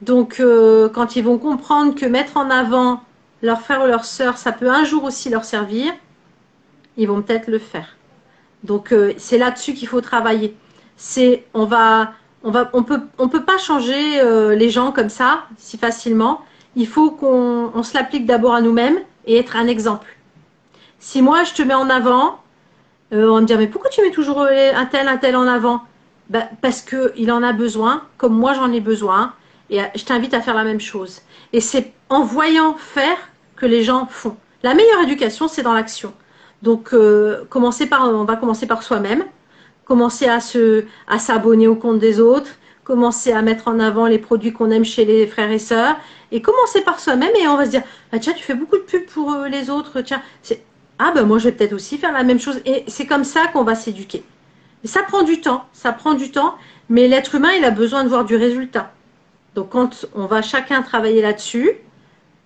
Donc, euh, quand ils vont comprendre que mettre en avant leur frère ou leur sœur, ça peut un jour aussi leur servir, ils vont peut-être le faire. Donc euh, c'est là-dessus qu'il faut travailler. On va peut pas changer euh, les gens comme ça si facilement. Il faut qu'on se l'applique d'abord à nous-mêmes et être un exemple. Si moi je te mets en avant, euh, on me dire mais pourquoi tu mets toujours un tel un tel en avant? Ben, parce que il en a besoin, comme moi j'en ai besoin, et je t'invite à faire la même chose. Et c'est en voyant faire que les gens font. La meilleure éducation, c'est dans l'action. Donc, euh, par, on va commencer par soi-même, commencer à s'abonner au compte des autres, commencer à mettre en avant les produits qu'on aime chez les frères et sœurs, et commencer par soi-même et on va se dire, ah, tiens, tu fais beaucoup de pubs pour euh, les autres, tiens, Ah ben moi je vais peut-être aussi faire la même chose. Et c'est comme ça qu'on va s'éduquer. ça prend du temps, ça prend du temps, mais l'être humain, il a besoin de voir du résultat. Donc quand on va chacun travailler là-dessus,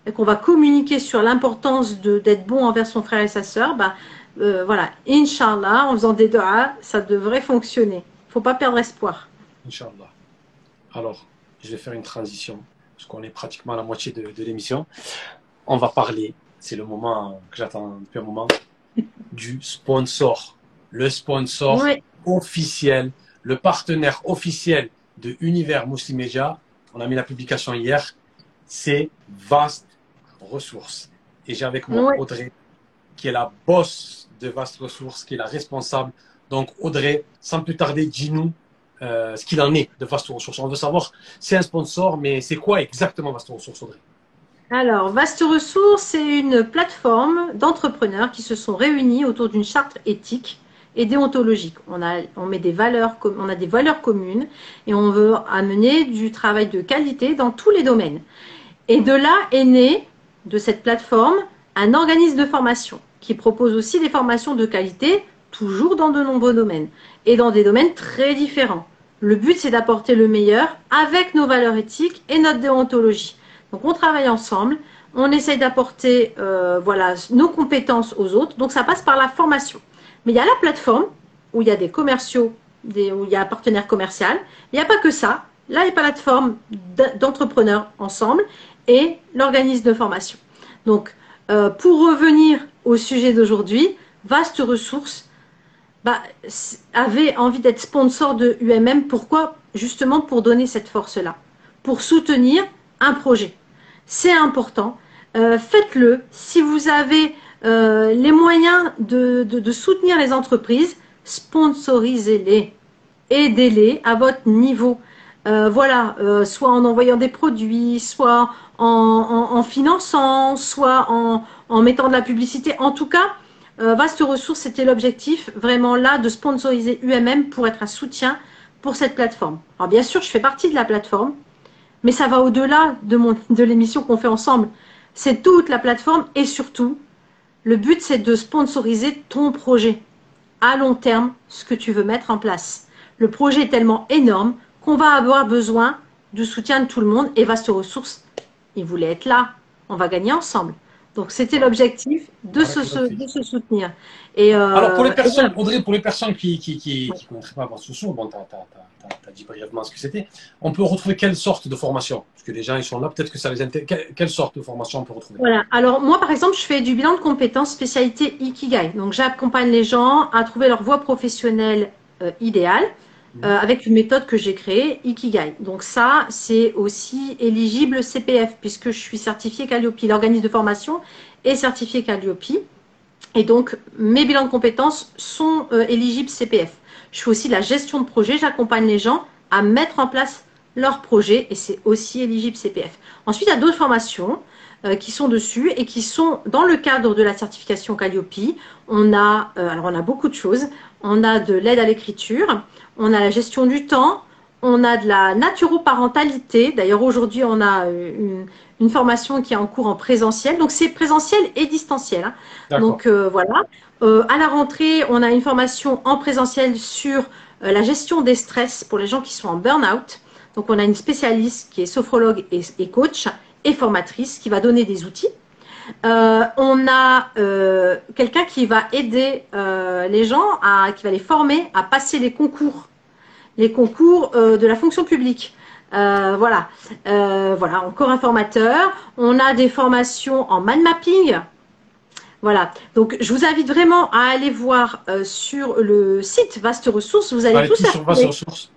et qu'on va communiquer sur l'importance d'être bon envers son frère et sa sœur, bah, euh, voilà, Inch'Allah, en faisant des doigts, ça devrait fonctionner. Il ne faut pas perdre espoir. Inch'Allah. Alors, je vais faire une transition, parce qu'on est pratiquement à la moitié de, l'émission. On va parler, c'est le moment que j'attends depuis un moment, du sponsor. Le sponsor officiel, le partenaire officiel de Univers Muslim Media. On a mis la publication hier. C'est Vast Ressources. Et j'ai avec moi Audrey, qui est la boss de Vast Ressources, qui est la responsable. Donc, Audrey, sans plus tarder, dis-nous euh, ce qu'il en est de Vaste Ressources. On veut savoir, c'est un sponsor, mais c'est quoi exactement Vaste Ressources, Audrey? Alors, Vaste Ressources, c'est une plateforme d'entrepreneurs qui se sont réunis autour d'une charte éthique et déontologique. On a, on met des valeurs, on a des valeurs communes et on veut amener du travail de qualité dans tous les domaines. Et de là est né, de cette plateforme, un organisme de formation qui propose aussi des formations de qualité toujours dans de nombreux domaines et dans des domaines très différents. Le but, c'est d'apporter le meilleur avec nos valeurs éthiques et notre déontologie. Donc, on travaille ensemble, on essaye d'apporter euh, voilà, nos compétences aux autres. Donc, ça passe par la formation. Mais il y a la plateforme où il y a des commerciaux, des, où il y a un partenaire commercial. Il n'y a pas que ça. Là, il y a la plateforme d'entrepreneurs ensemble et l'organisme de formation. Donc, euh, pour revenir au sujet d'aujourd'hui, vaste ressource bah, avait envie d'être sponsor de UMM. Pourquoi? Justement pour donner cette force-là, pour soutenir un projet. C'est important. Euh, faites-le. Si vous avez euh, les moyens de, soutenir les entreprises, sponsorisez-les. Aidez-les à votre niveau. Euh, voilà, soit en envoyant des produits, soit en, finançant, soit en, mettant de la publicité. En tout cas, euh, Vaste Ressources, c'était l'objectif vraiment là de sponsoriser UMM pour être un soutien pour cette plateforme. Alors bien sûr, je fais partie de la plateforme, mais ça va au-delà de, de l'émission qu'on fait ensemble. C'est toute la plateforme et surtout, le but c'est de sponsoriser ton projet à long terme, ce que tu veux mettre en place. Le projet est tellement énorme qu'on va avoir besoin du soutien de tout le monde et Vaste Ressources, il voulait être là. On va gagner ensemble. Donc c'était l'objectif de, se, soutenir. Et, euh, Alors pour les personnes, Audrey, pour les personnes qui qui, qui, connaîtraient pas sous bon, tu as, dit brièvement ce que c'était. On peut retrouver quelle sorte de formation? Parce que les gens ils sont là, peut-être que ça les intéresse. Quelle, sorte de formation on peut retrouver? Voilà. Alors moi par exemple, je fais du bilan de compétences spécialité Ikigai. Donc j'accompagne les gens à trouver leur voie professionnelle euh, idéale. Euh, avec une méthode que j'ai créée, Ikigai. Donc ça, c'est aussi éligible CPF, puisque je suis certifiée Calliope. L'organisme de formation est certifié Calliope. Et donc, mes bilans de compétences sont euh, éligibles CPF. Je fais aussi la gestion de projet. J'accompagne les gens à mettre en place leur projet et c'est aussi éligible CPF. Ensuite, il y a d'autres formations qui sont dessus et qui sont dans le cadre de la certification Calliope. On a, alors on a beaucoup de choses. On a de l'aide à l'écriture, on a la gestion du temps, on a de la naturoparentalité. D'ailleurs, aujourd'hui, on a une, formation qui est en cours en présentiel. Donc, c'est présentiel et distanciel. Hein. Donc, euh, voilà. Euh, à la rentrée, on a une formation en présentiel sur euh, la gestion des stress pour les gens qui sont en burn-out. Donc, on a une spécialiste qui est sophrologue et, coach et formatrice qui va donner des outils. on a quelqu'un qui va aider les gens, à, qui va les former à passer les concours les concours euh, de la fonction publique. Euh, voilà, euh, voilà, encore un formateur. On a des formations en mind mapping. Voilà, donc je vous invite vraiment à aller voir sur le site Vaste Ressources. Vous allez tous sur Vaste Ressources.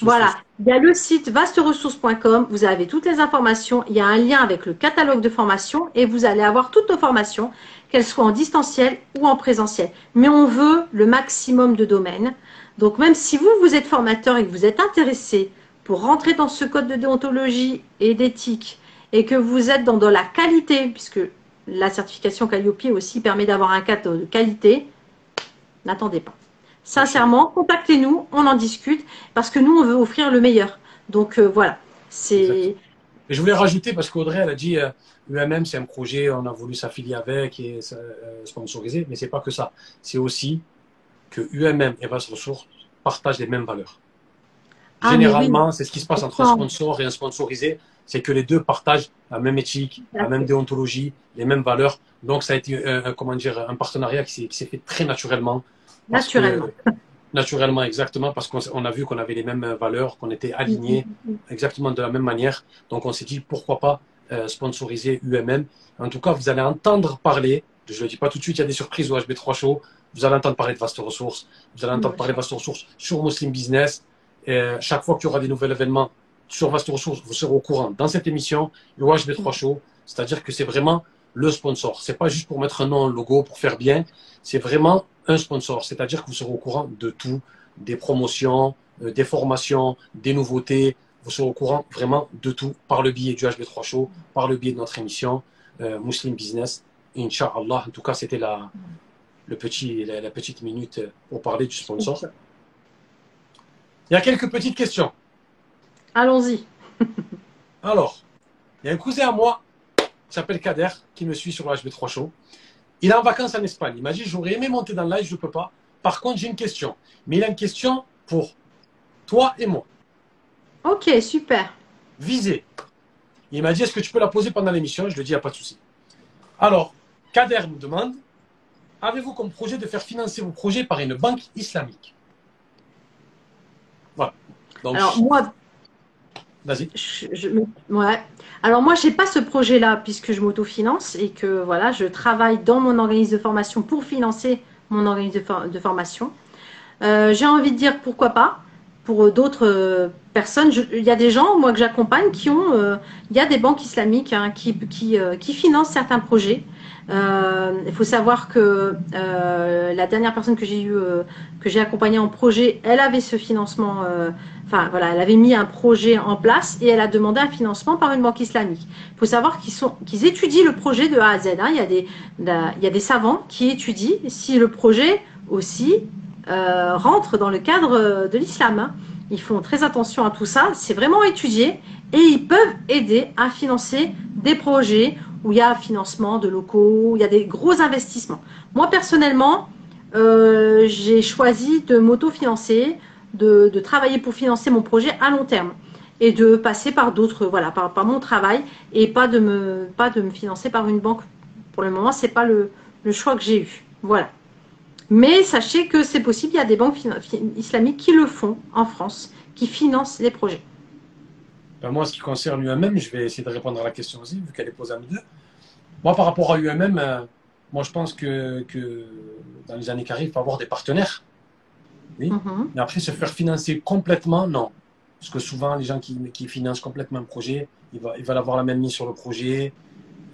Voilà, il y a le site vasteressources.com, vous avez toutes les informations, il y a un lien avec le catalogue de formation et vous allez avoir toutes nos formations, qu'elles soient en distanciel ou en présentiel. Mais on veut le maximum de domaines. Donc même si vous, vous êtes formateur et que vous êtes intéressé pour rentrer dans ce code de déontologie et d'éthique et que vous êtes dans, la qualité, puisque la certification Calliope aussi permet d'avoir un cadre de qualité, n'attendez pas. Sincèrement, contactez-nous, on en discute, parce que nous, on veut offrir le meilleur. Donc euh, voilà, c'est... Et je voulais rajouter, parce qu'Audrey, elle a dit UMM, c'est un projet, on a voulu s'affilier avec et sponsoriser, mais c'est pas que ça. C'est aussi que UMM et Vaste Ressources partagent les mêmes valeurs. Ah, Généralement, c'est ce qui se passe entre un sponsor et un sponsorisé, c'est que les deux partagent la même éthique, la même déontologie, les mêmes valeurs. Donc, ça a été comment dire, un partenariat qui s'est fait très naturellement. Naturellement. naturellement, exactement, parce qu'on a vu qu'on avait les mêmes valeurs, qu'on était alignés mm, mm, mm, exactement de la même manière. Donc, on s'est dit, pourquoi pas euh, sponsoriser UMM. En tout cas, vous allez entendre parler, je ne le dis pas tout de suite, il y a des surprises au HB3 Show, vous allez entendre parler de Vaste Ressources, vous allez entendre parler de Vaste Ressources sur Muslim Business. Et chaque fois qu'il y aura des nouveaux événements sur Vaste Ressources, vous serez au courant dans cette émission, le HB3 Show. C'est-à-dire que c'est vraiment le sponsor. C'est pas juste pour mettre un nom, un logo, pour faire bien. C'est vraiment un sponsor. C'est-à-dire que vous serez au courant de tout, des promotions, euh, des formations, des nouveautés. Vous serez au courant vraiment de tout par le biais du HB3 Show, par le biais de notre émission euh, Muslim Business. Inch'Allah. En tout cas, c'était la, le petit, la, petite minute pour parler du sponsor. Il y a quelques petites questions. Allons-y. Alors, il y a un cousin à moi qui s'appelle Kader, qui me suit sur le HB3 Show. Il est en vacances en Espagne. Il m'a dit J'aurais aimé monter dans le live, je ne peux pas. Par contre, j'ai une question. Mais il a une question pour toi et moi. Ok, super. Visée. Il m'a dit Est-ce que tu peux la poser pendant l'émission? Je lui ai dit Il n'y a pas de souci. Alors, Kader nous demande Avez-vous comme projet de faire financer vos projets par une banque islamique? Voilà. Alors, moi. Vas-y. ouais. Alors, moi, je n'ai pas ce projet-là puisque je m'autofinance et que voilà, je travaille dans mon organisme de formation pour financer mon organisme de, formation. Euh, j'ai envie de dire pourquoi pas pour d'autres euh, personnes. il y a des gens, moi, que j'accompagne qui ont. Euh, il y a des banques islamiques hein, qui, financent certains projets. Euh, il faut savoir que euh, la dernière personne que j'ai eu, euh, que j'ai accompagnée en projet, elle avait ce financement. Enfin voilà, elle avait mis un projet en place et elle a demandé un financement par une banque islamique. Il faut savoir qu'ils sont, qu'ils étudient le projet de A à Z. Hein. Y a des, il y a des savants qui étudient si le projet aussi rentre dans le cadre de l'islam. Hein. Ils font très attention à tout ça. C'est vraiment étudié et ils peuvent aider à financer des projets où il y a financement de locaux, il y a des gros investissements. Moi, personnellement, euh, j'ai choisi de m'autofinancer, de, travailler pour financer mon projet à long terme et de passer par d'autres, voilà, par, par, mon travail et pas de, me, pas de me financer par une banque. Pour le moment, ce n'est pas le, le, choix que j'ai eu. Voilà. Mais sachez que c'est possible, il y a des banques islamiques qui le font en France, qui financent les projets. Ben, moi, ce qui concerne UMM, je vais essayer de répondre à la question aussi, vu qu'elle est posée à nous deux. Moi, par rapport à UMM, euh, moi, je pense que, dans les années qui arrivent, il faut avoir des partenaires. Oui. Mm-hmm. Mais après, se faire financer complètement, non. Parce que souvent, les gens qui, financent complètement un projet, ils, veulent avoir la même mise sur le projet.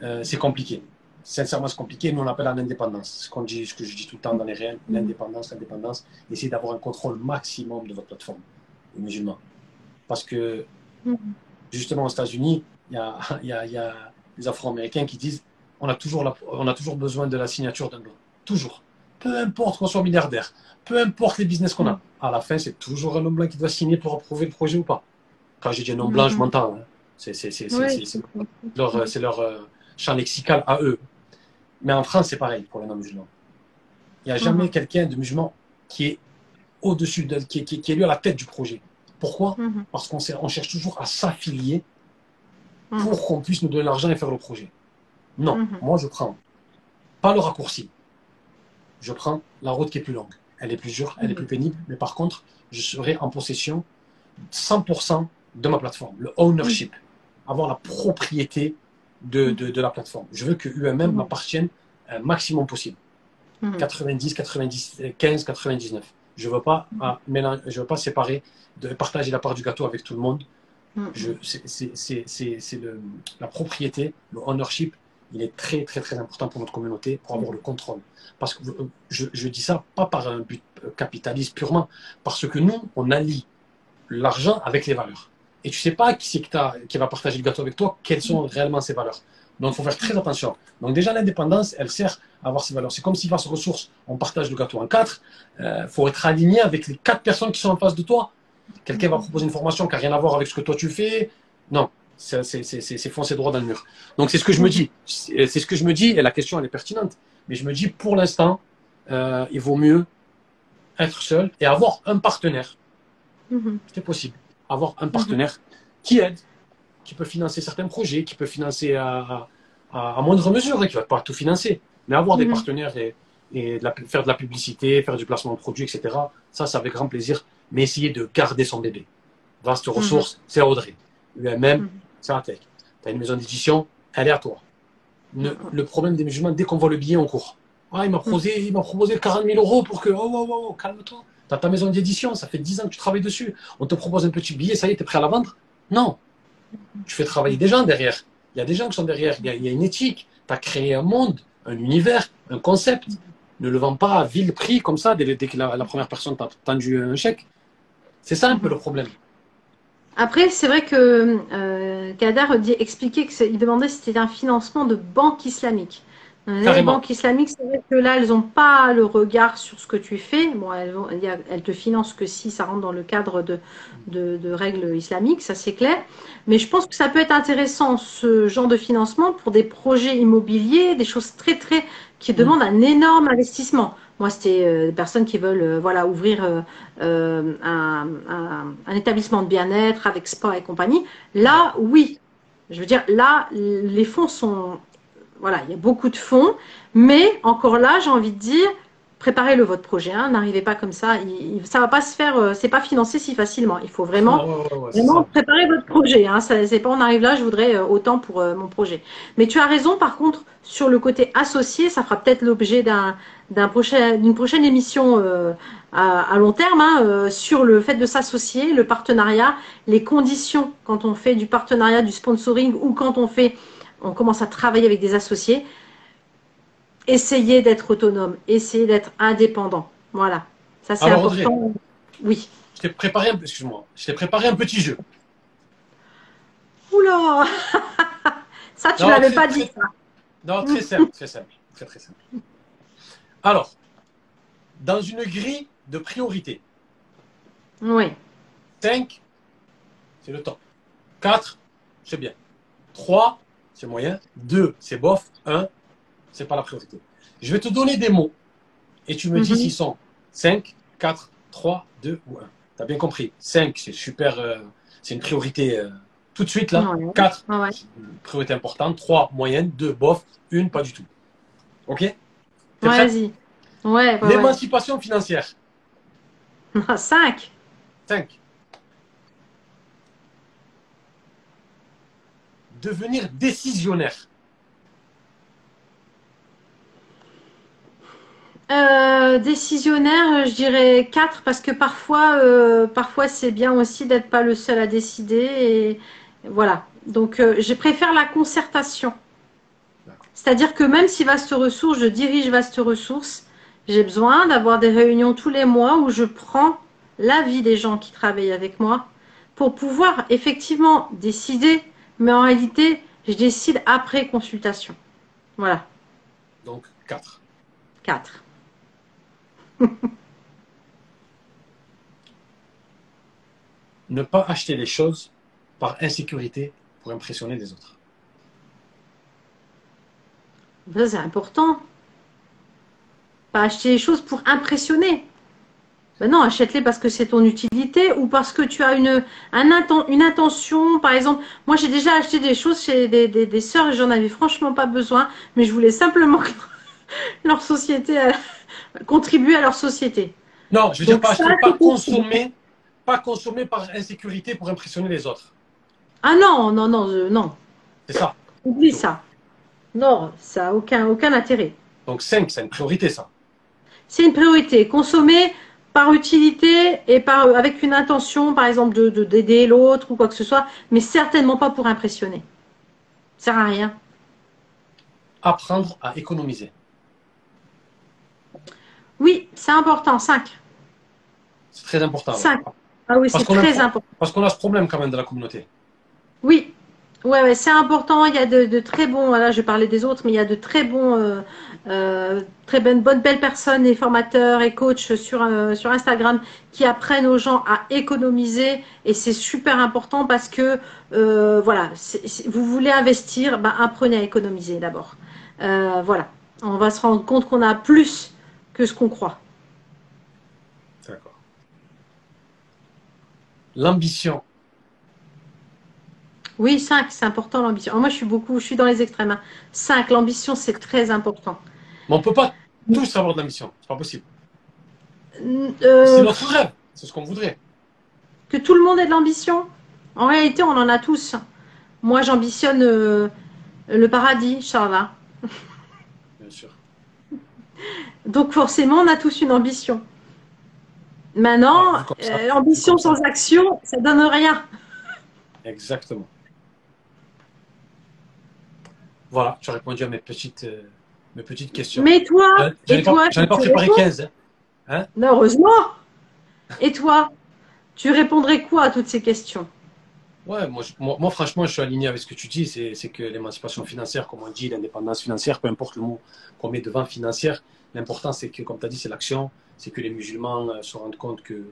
Euh, c'est compliqué. Sincèrement, c'est compliqué. Nous, on appelle l'indépendance. Ce, qu'on dit, ce que je dis tout le temps dans les réels, mm-hmm. l'indépendance, l'indépendance. Essayez d'avoir un contrôle maximum de votre plateforme, les musulmans. Parce que Justement, aux États-Unis, il y a, y, a, y a, des Afro-Américains qui disent on a, toujours on a toujours besoin de la signature d'un blanc. Toujours. Peu importe qu'on soit milliardaire, peu importe les business qu'on a. Mm. À la fin, c'est toujours un homme blanc qui doit signer pour approuver le projet ou pas. Quand j'ai dit un homme blanc, je m'entends. Hein. C'est leur, leur euh, champ lexical à eux. Mais en France, c'est pareil pour les non-musulmans. Il n'y a jamais mm-hmm. quelqu'un de musulman qui est au-dessus, de, qui, qui, qui est lui à la tête du projet. Pourquoi mhm. Parce qu'on on cherche toujours à s'affilier mhm. pour qu'on puisse nous donner l'argent et faire le projet. Non, mhm. moi je prends pas le raccourci. Je prends la route qui est plus longue. Elle est plus dure, elle est plus pénible, mais par contre, je serai en possession 100% de ma plateforme, le ownership, avoir la propriété de, de, la plateforme. Je veux que UMM m'appartienne un maximum possible. 90, 90, 15, 99. Je ne veux, pas, je veux pas séparer de partager la part du gâteau avec tout le monde. Mm. C'est la propriété, le ownership, il est très très très important pour notre communauté pour avoir le contrôle. Parce que euh, je, je dis ça pas par un but capitaliste purement, parce que nous, on allie l'argent avec les valeurs. Et tu sais pas qui c'est qui va partager le gâteau avec toi, quelles sont réellement ces valeurs. Donc, il faut faire très attention. Donc, déjà, l'indépendance, elle sert à avoir ces valeurs. C'est comme si, face aux ressources, on partage le gâteau en quatre. Il euh, faut être aligné avec les quatre personnes qui sont en face de toi Quelqu'un va proposer une formation qui n'a rien à voir avec ce que toi tu fais. Non. c'est foncer droit dans le mur. Donc c'est ce que je me dis. C'est ce que je me dis et la question elle est pertinente. Mais je me dis pour l'instant, euh, il vaut mieux être seul et avoir un partenaire. Mm-hmm. C'est possible. Avoir un partenaire qui aide, qui peut financer certains projets, qui peut financer à, à, moindre mesure, et hein, qui va pas tout financer. Mais avoir des mm-hmm. partenaires et, et faire de la publicité, faire du placement de produits, etc. Ça, c'est avec grand plaisir. Mais essayer de garder son bébé. Vaste ressource, mm-hmm. c'est Audrey. UMM, c'est la tech. Tu as une maison d'édition, elle est à toi. Le, problème des musulmans, dès qu'on voit le billet, on court. Ah, il m'a proposé, il proposé 40 000 euros pour que. Oh, oh, oh, oh calme-toi. As ta maison d'édition, ça fait 10 ans que tu travailles dessus. On te propose un petit billet, ça y est, tu es prêt à la vendre Non. Tu fais travailler des gens derrière. Il y a des gens qui sont derrière. Il y a, une éthique. Tu as créé un monde, un univers, un concept. Ne le vends pas à vil prix comme ça dès, que la, première personne t'a tendu un chèque. C'est ça un peu le problème. Après, c'est vrai que euh, Kadar expliquait qu'il demandait si c'était un financement de banque islamique. Les banques islamiques, c'est vrai que là, elles n'ont pas le regard sur ce que tu fais. Bon, elles, elles, te financent que si ça rentre dans le cadre de, de, règles islamiques, ça c'est clair. Mais je pense que ça peut être intéressant, ce genre de financement, pour des projets immobiliers, des choses très, très, qui demandent un énorme investissement. Moi, c'était euh, des personnes qui veulent euh, voilà, ouvrir euh, un, un, établissement de bien-être avec sport et compagnie. Là, oui. Je veux dire, là, les fonds sont. Voilà, il y a beaucoup de fonds. Mais encore là, j'ai envie de dire, préparez-le votre projet. Hein, N'arrivez pas comme ça. Il, ça va pas se faire. Euh, c'est pas financé si facilement. Il faut vraiment, vraiment préparer votre projet. Hein, c'est pas on arrive là, je voudrais euh, autant pour euh, mon projet. Mais tu as raison. Par contre, sur le côté associé, ça fera peut-être l'objet d'un d'un prochain d'une prochaine émission à, long terme hein, sur le fait de s'associer, le partenariat, les conditions quand on fait du partenariat, du sponsoring ou quand on fait, on commence à travailler avec des associés essayez d'être autonome, essayez d'être indépendant. Voilà. Ça, c'est important. oui. Je t'ai préparé, un... Excuse-moi. je t'ai préparé un petit jeu. Oula Ça, tu ne l'avais pas dit, ça. Non, très simple, très simple. Très, très simple. Alors, dans une grille de priorité. Oui. 5, c'est le temps. 4, c'est bien. 3, c'est moyen. 2, c'est bof. 1, c'est pas la priorité. Je vais te donner des mots et tu me dis mhm. s'ils sont 5, 4, 3, 2 ou 1. Tu as bien compris. 5, c'est super, euh, c'est une priorité euh, tout de suite là. 4, priorité importante. 3, moyenne. 2, bof. 1, pas du tout. Ok? Vas-y. Ouais, L'émancipation financière. 5. 5. Devenir décisionnaire. Euh, décisionnaire, je dirais 4 parce que parfois, euh, parfois c'est bien aussi d'être pas le seul à décider et voilà. Donc euh, je préfère la concertation. C'est-à-dire que même si Vaste Ressources, je dirige Vaste Ressources, j'ai besoin d'avoir des réunions tous les mois où je prends l'avis des gens qui travaillent avec moi pour pouvoir effectivement décider, mais en réalité, je décide après consultation. Voilà. Donc 4. 4. ne pas acheter les choses par insécurité pour impressionner les autres. c'est important. Pas acheter les choses pour impressionner. Ben non, achète-les parce que c'est ton utilité ou parce que tu as une, une intention. Par exemple, moi j'ai déjà acheté des choses chez des, des, des sœurs et j'en avais franchement pas besoin, mais je voulais simplement que leur société contribuer à leur société. Non, je veux dire pas, consommer, pas consommer par insécurité pour impressionner les autres. Ah non, non, non, non. C'est ça. Oublie ça. Non, ça n'a aucun, aucun intérêt. Donc 5, c'est une priorité ça. C'est une priorité. Consommer par utilité et par, avec une intention, par exemple, de, d'aider l'autre ou quoi que ce soit, mais certainement pas pour impressionner. Ça sert à rien. Apprendre à économiser. Oui, c'est important, 5. C'est très important. 5. Ah oui, c'est très important. Parce qu'on a ce problème quand même de la communauté. Oui, Ouais, ouais, c'est important. Il y a de, très bons, là je parlais des autres, mais il y a de très bons, euh, euh, très bonnes, bonnes, belles personnes et formateurs et coachs sur, euh, sur Instagram qui apprennent aux gens à économiser et c'est super important parce que voilà, vous voulez investir, ben, apprenez à économiser d'abord. voilà, on va se rendre compte qu'on a plus que ce qu'on croit. D'accord. L'ambition oui, 5, c'est important l'ambition. Moi, je suis beaucoup, je suis dans les extrêmes. 5, hein. l'ambition, c'est très important. Mais on ne peut pas tous avoir de l'ambition. C'est pas possible. Euh, c'est notre rêve. C'est ce qu'on voudrait. Que tout le monde ait de l'ambition. En réalité, on en a tous. Moi, j'ambitionne euh, le paradis, Charles. Bien sûr. Donc, forcément, on a tous une ambition. Maintenant, ah, euh, ambition sans action, ça donne rien. Exactement. Voilà, tu as répondu à mes petites, euh, mes petites questions. Mais toi, j'en ai, pas, pas préparé 15. Hein? non, heureusement. Et toi, tu répondrais quoi à toutes ces questions? Ouais, moi, moi, franchement, je suis aligné avec ce que tu dis. C'est que l'émancipation financière, comme on dit, l'indépendance financière, peu importe le mot qu'on met devant financière, l'important, c'est que, comme tu as dit, c'est l'action. C'est que les musulmans euh, se rendent compte que,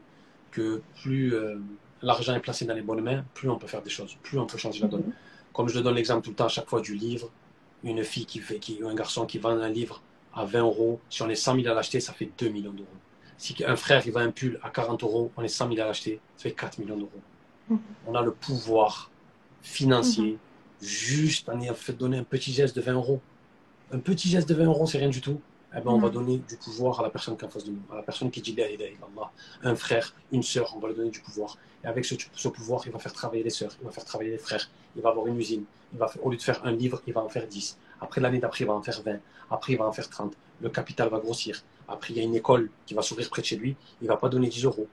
que plus euh, l'argent est placé dans les bonnes mains, plus on peut faire des choses, plus on peut changer la donne. Mhm. Comme je donne l'exemple tout le temps à chaque fois du livre, une fille qui fait, qui, un garçon qui vend un livre à 20 euros, si on est 100 000 à l'acheter, ça fait 2 millions d'euros. Si un frère il vend un pull à 40 euros, on est 100 000 à l'acheter, ça fait 4 millions d'euros. Mhm. On a le pouvoir financier, mhm. juste en fait donner un petit geste de 20 euros. Un petit geste de 20 euros, c'est rien du tout. Eh ben, on va mhm. donner du pouvoir à la personne qui est en face de nous, à la personne qui dit Allah. Un frère, une sœur, on va lui donner du pouvoir. Et avec ce, ce, pouvoir, il va faire travailler les sœurs, il va faire travailler les frères, il va avoir une usine. Il va, au lieu de faire un livre, il va en faire 10. Après l'année d'après, il va en faire 20. Après, il va en faire 30. Le capital va grossir. Après, il y a une école qui va s'ouvrir près de chez lui. Il va pas donner 10 euros.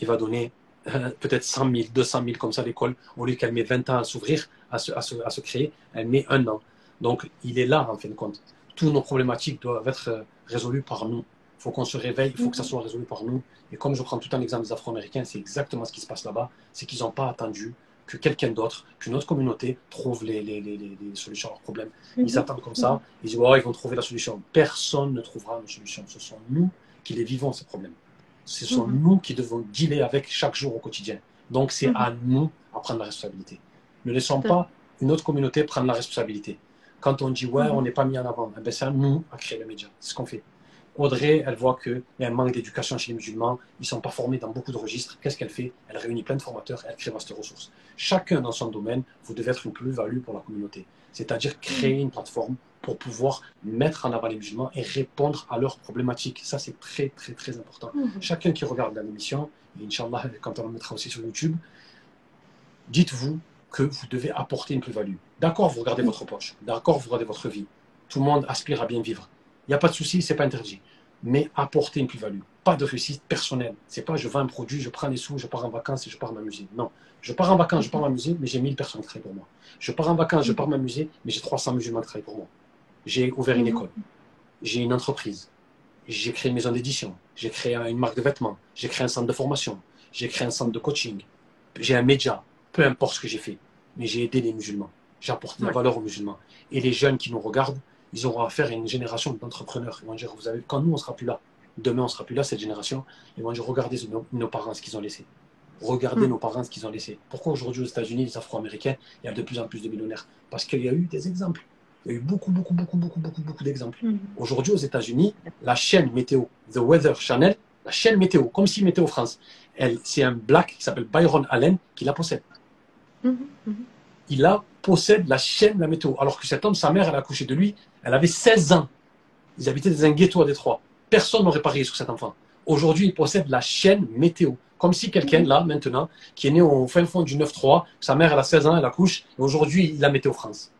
Il va donner euh, peut-être 100 000, 200 000 comme ça l'école. Au lieu qu'elle met 20 ans à s'ouvrir, à se, à, à se créer, elle met un an. Donc, il est là, en fin de compte toutes nos problématiques doivent être euh, résolues par nous. Il faut qu'on se réveille, il faut que ça soit résolu par nous. Et comme je prends tout un exemple des Afro-Américains, c'est exactement ce qui se passe là-bas. C'est qu'ils n'ont pas attendu que quelqu'un d'autre, qu'une autre communauté trouve les, les, les, les solutions à leurs problèmes. Ils mhm. s'attendent comme ça, ils disent, oh, ils vont trouver la solution. Personne ne trouvera la solution. Ce sont nous qui les vivons, ces problèmes. Ce sont mhm. nous qui devons dealer avec chaque jour au quotidien. Donc, c'est mhm. à nous à prendre la responsabilité. Ne laissons pas une autre communauté prendre la responsabilité. Quand on dit, ouais, on n'est pas mis en avant, eh ben, c'est à nous à créer le média. C'est ce qu'on fait. Audrey, elle voit qu'il y a un manque d'éducation chez les musulmans, ils ne sont pas formés dans beaucoup de registres. Qu'est-ce qu'elle fait? Elle réunit plein de formateurs, elle crée vaste ressources. Chacun dans son domaine, vous devez être une plus-value pour la communauté. C'est-à-dire créer une plateforme pour pouvoir mettre en avant les musulmans et répondre à leurs problématiques. Ça, c'est très, très, très important. Mhm. Chacun qui regarde la émission, et Inch'Allah, quand on la mettra aussi sur YouTube, dites-vous que vous devez apporter une plus-value. D'accord, vous regardez votre poche. D'accord, vous regardez votre vie. Tout le monde aspire à bien vivre. Il n'y a pas de souci, c'est pas interdit. Mais apporter une plus-value. Pas de réussite personnelle. C'est pas je vends un produit, je prends des sous, je pars en vacances et je pars m'amuser. Non. Je pars en vacances, je pars m'amuser, mais j'ai 1000 personnes qui travaillent pour moi. Je pars en vacances, je pars m'amuser, mais j'ai 300 musulmans qui travaillent pour moi. J'ai ouvert une école. J'ai une entreprise. J'ai créé une maison d'édition. J'ai créé une marque de vêtements. J'ai créé un centre de formation. J'ai créé un centre de coaching. J'ai un média. Peu importe ce que j'ai fait. Mais j'ai aidé les musulmans. J'apporte de la valeur aux musulmans. Et les jeunes qui nous regardent, ils auront affaire à une génération d'entrepreneurs. Ils vont dire, vous avez, quand nous, on sera plus là, demain, on sera plus là, cette génération, ils vont dire, regardez nos, parents, ce qu'ils ont laissé. Regardez hmm. nos parents, ce qu'ils ont laissé. Pourquoi aujourd'hui, aux États-Unis, les Afro-Américains, il y a de plus en plus de millionnaires? Parce qu'il y a eu des exemples. Il y a eu beaucoup, beaucoup, beaucoup, beaucoup, beaucoup, beaucoup d'exemples. Hmm. Aujourd'hui, aux États-Unis, la chaîne météo, The Weather Channel, la chaîne météo, comme si Météo France, elle, c'est un black qui s'appelle Byron Allen qui la possède. Il a possède la chaîne de la météo. Alors que cet homme, sa mère, elle a accouché de lui, elle avait 16 ans. Ils habitaient dans un ghetto à Détroit. Personne n'aurait parié sur cet enfant. Aujourd'hui, il possède la chaîne météo. Comme si quelqu'un, là, maintenant, qui est né au fin fond du 9-3, sa mère, elle a 16 ans, elle accouche, et aujourd'hui, il a Météo France.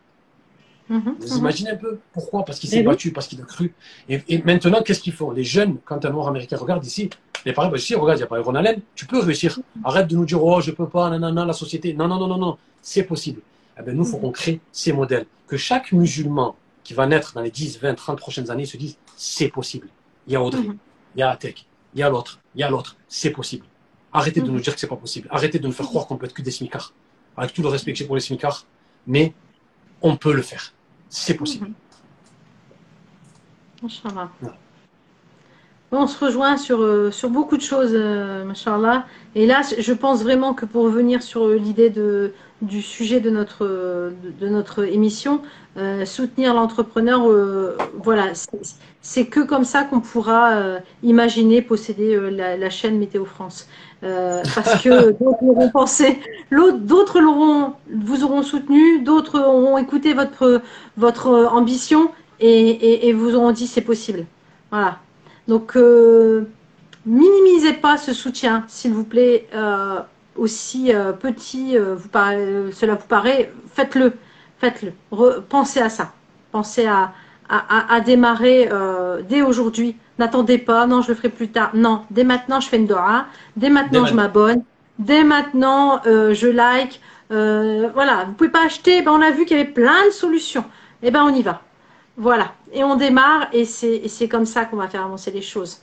Mhm, Vous mhm. imaginez un peu pourquoi? Parce qu'il s'est battu, parce qu'il a cru. Et, maintenant, qu'est-ce qu'ils font? Les jeunes, quand un noir américain regarde ici, les parents, bah, ici, regarde, il n'y a pas Ron Allen, tu peux réussir. Arrête de nous dire, oh, je peux pas, non, la société. Non, non, non, non, non, c'est possible. Eh ben, nous, il faut qu'on crée ces modèles. Que chaque musulman qui va naître dans les 10, 20, 30 prochaines années se dise, c'est possible. Il y a Audrey, il y a Atek, il y a l'autre, il y a l'autre, c'est possible. Arrêtez de nous dire que c'est pas possible. Arrêtez de nous faire croire qu'on peut être que des smicards. Avec tout le respect que j'ai pour les smicards, mais on peut le faire. C'est possible. Inch'Allah. On se rejoint sur, euh, sur beaucoup de choses, euh, Et là, je pense vraiment que pour revenir sur l'idée de, du sujet de notre, de, notre émission, euh, soutenir l'entrepreneur, euh, voilà, c'est que comme ça qu'on pourra euh, imaginer posséder la, chaîne Météo France. parce que d'autres l'auront pensé, d'autres l'auront, vous auront soutenu, d'autres auront écouté votre, votre ambition et, et, vous auront dit c'est possible. Voilà. Donc, minimisez pas ce soutien, s'il vous plaît aussi euh, petit euh, vous paraît, cela vous paraît, faites-le, faites-le. Pensez à ça. Pensez à, à, démarrer euh, dès aujourd'hui. N'attendez pas, non, je le ferai plus tard. Non, dès maintenant, je fais une dora. Dès maintenant, je m'abonne. Dès maintenant, je like. voilà, vous pouvez pas acheter. Ben, on a vu qu'il y avait plein de solutions. Eh ben, on y va. Voilà. Et on démarre et c'est comme ça qu'on va faire avancer les choses.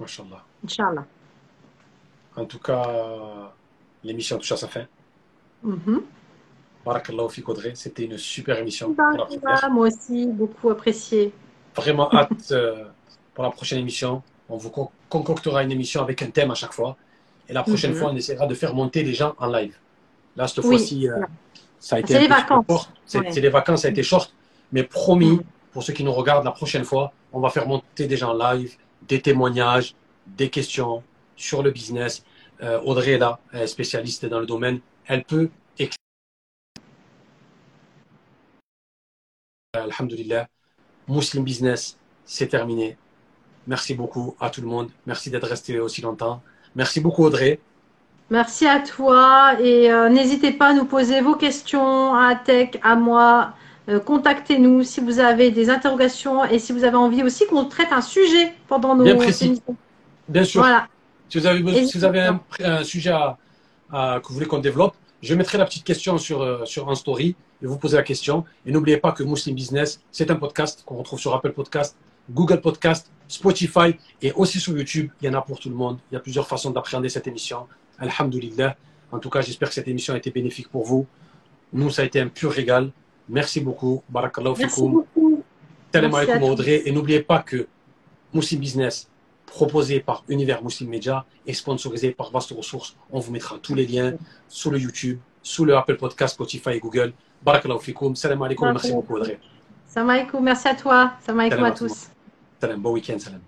Inch'Allah. Inch'Allah. En tout cas, l'émission touche à sa fin. Mm Barakallahu c'était une super émission. moi aussi, beaucoup apprécié. Vraiment hâte euh, pour la prochaine émission. On vous concoctera une émission avec un thème à chaque fois. Et la prochaine mhm. fois, on essaiera de faire monter les gens en live. Là, cette fois-ci, euh, ça a été. C'est les vacances. C'est les vacances, ça a été short. Mais promis, mhm. Pour ceux qui nous regardent la prochaine fois, on va faire monter des gens en live, des témoignages, des questions, sur le business. Euh, Audrey est là, spécialiste dans le domaine. Elle peut Alhamdulillah, Muslim Business, c'est terminé. Merci beaucoup à tout le monde. Merci d'être resté aussi longtemps. Merci beaucoup Audrey. Merci à toi et euh, n'hésitez pas à nous poser vos questions à Tech, à moi. Euh, contactez-nous si vous avez des interrogations et si vous avez envie aussi qu'on traite un sujet pendant nos Bien précis. Bien sûr. Voilà. Si vous avez, si vous avez un, sujet que vous voulez qu'on développe, je mettrai la petite question sur, euh, sur un story et vous posez la question. Et n'oubliez pas que Muslim Business, c'est un podcast qu'on retrouve sur Apple Podcast, Google Podcast, Spotify et aussi sur YouTube. Il y en a pour tout le monde. Il y a plusieurs façons d'appréhender cette émission. Alhamdulillah. En tout cas, j'espère que cette émission a été bénéfique pour vous. Nous, ça a été un pur régal. Merci beaucoup. Barakallahu fikoum. Salam alaikum Audrey. Et n'oubliez pas que Muslim Business, proposé par Univers Muslim Media et sponsorisé par Vaste Ressources. On vous mettra tous les liens sous le YouTube, sous le Apple Podcast, Spotify et Google. Barakallahu fikoum. Salam alaikum. Merci beaucoup, Audrey. Salam alaikum. Merci à toi. Salam alaikum à tous. Salam. Bon week-end. Salam.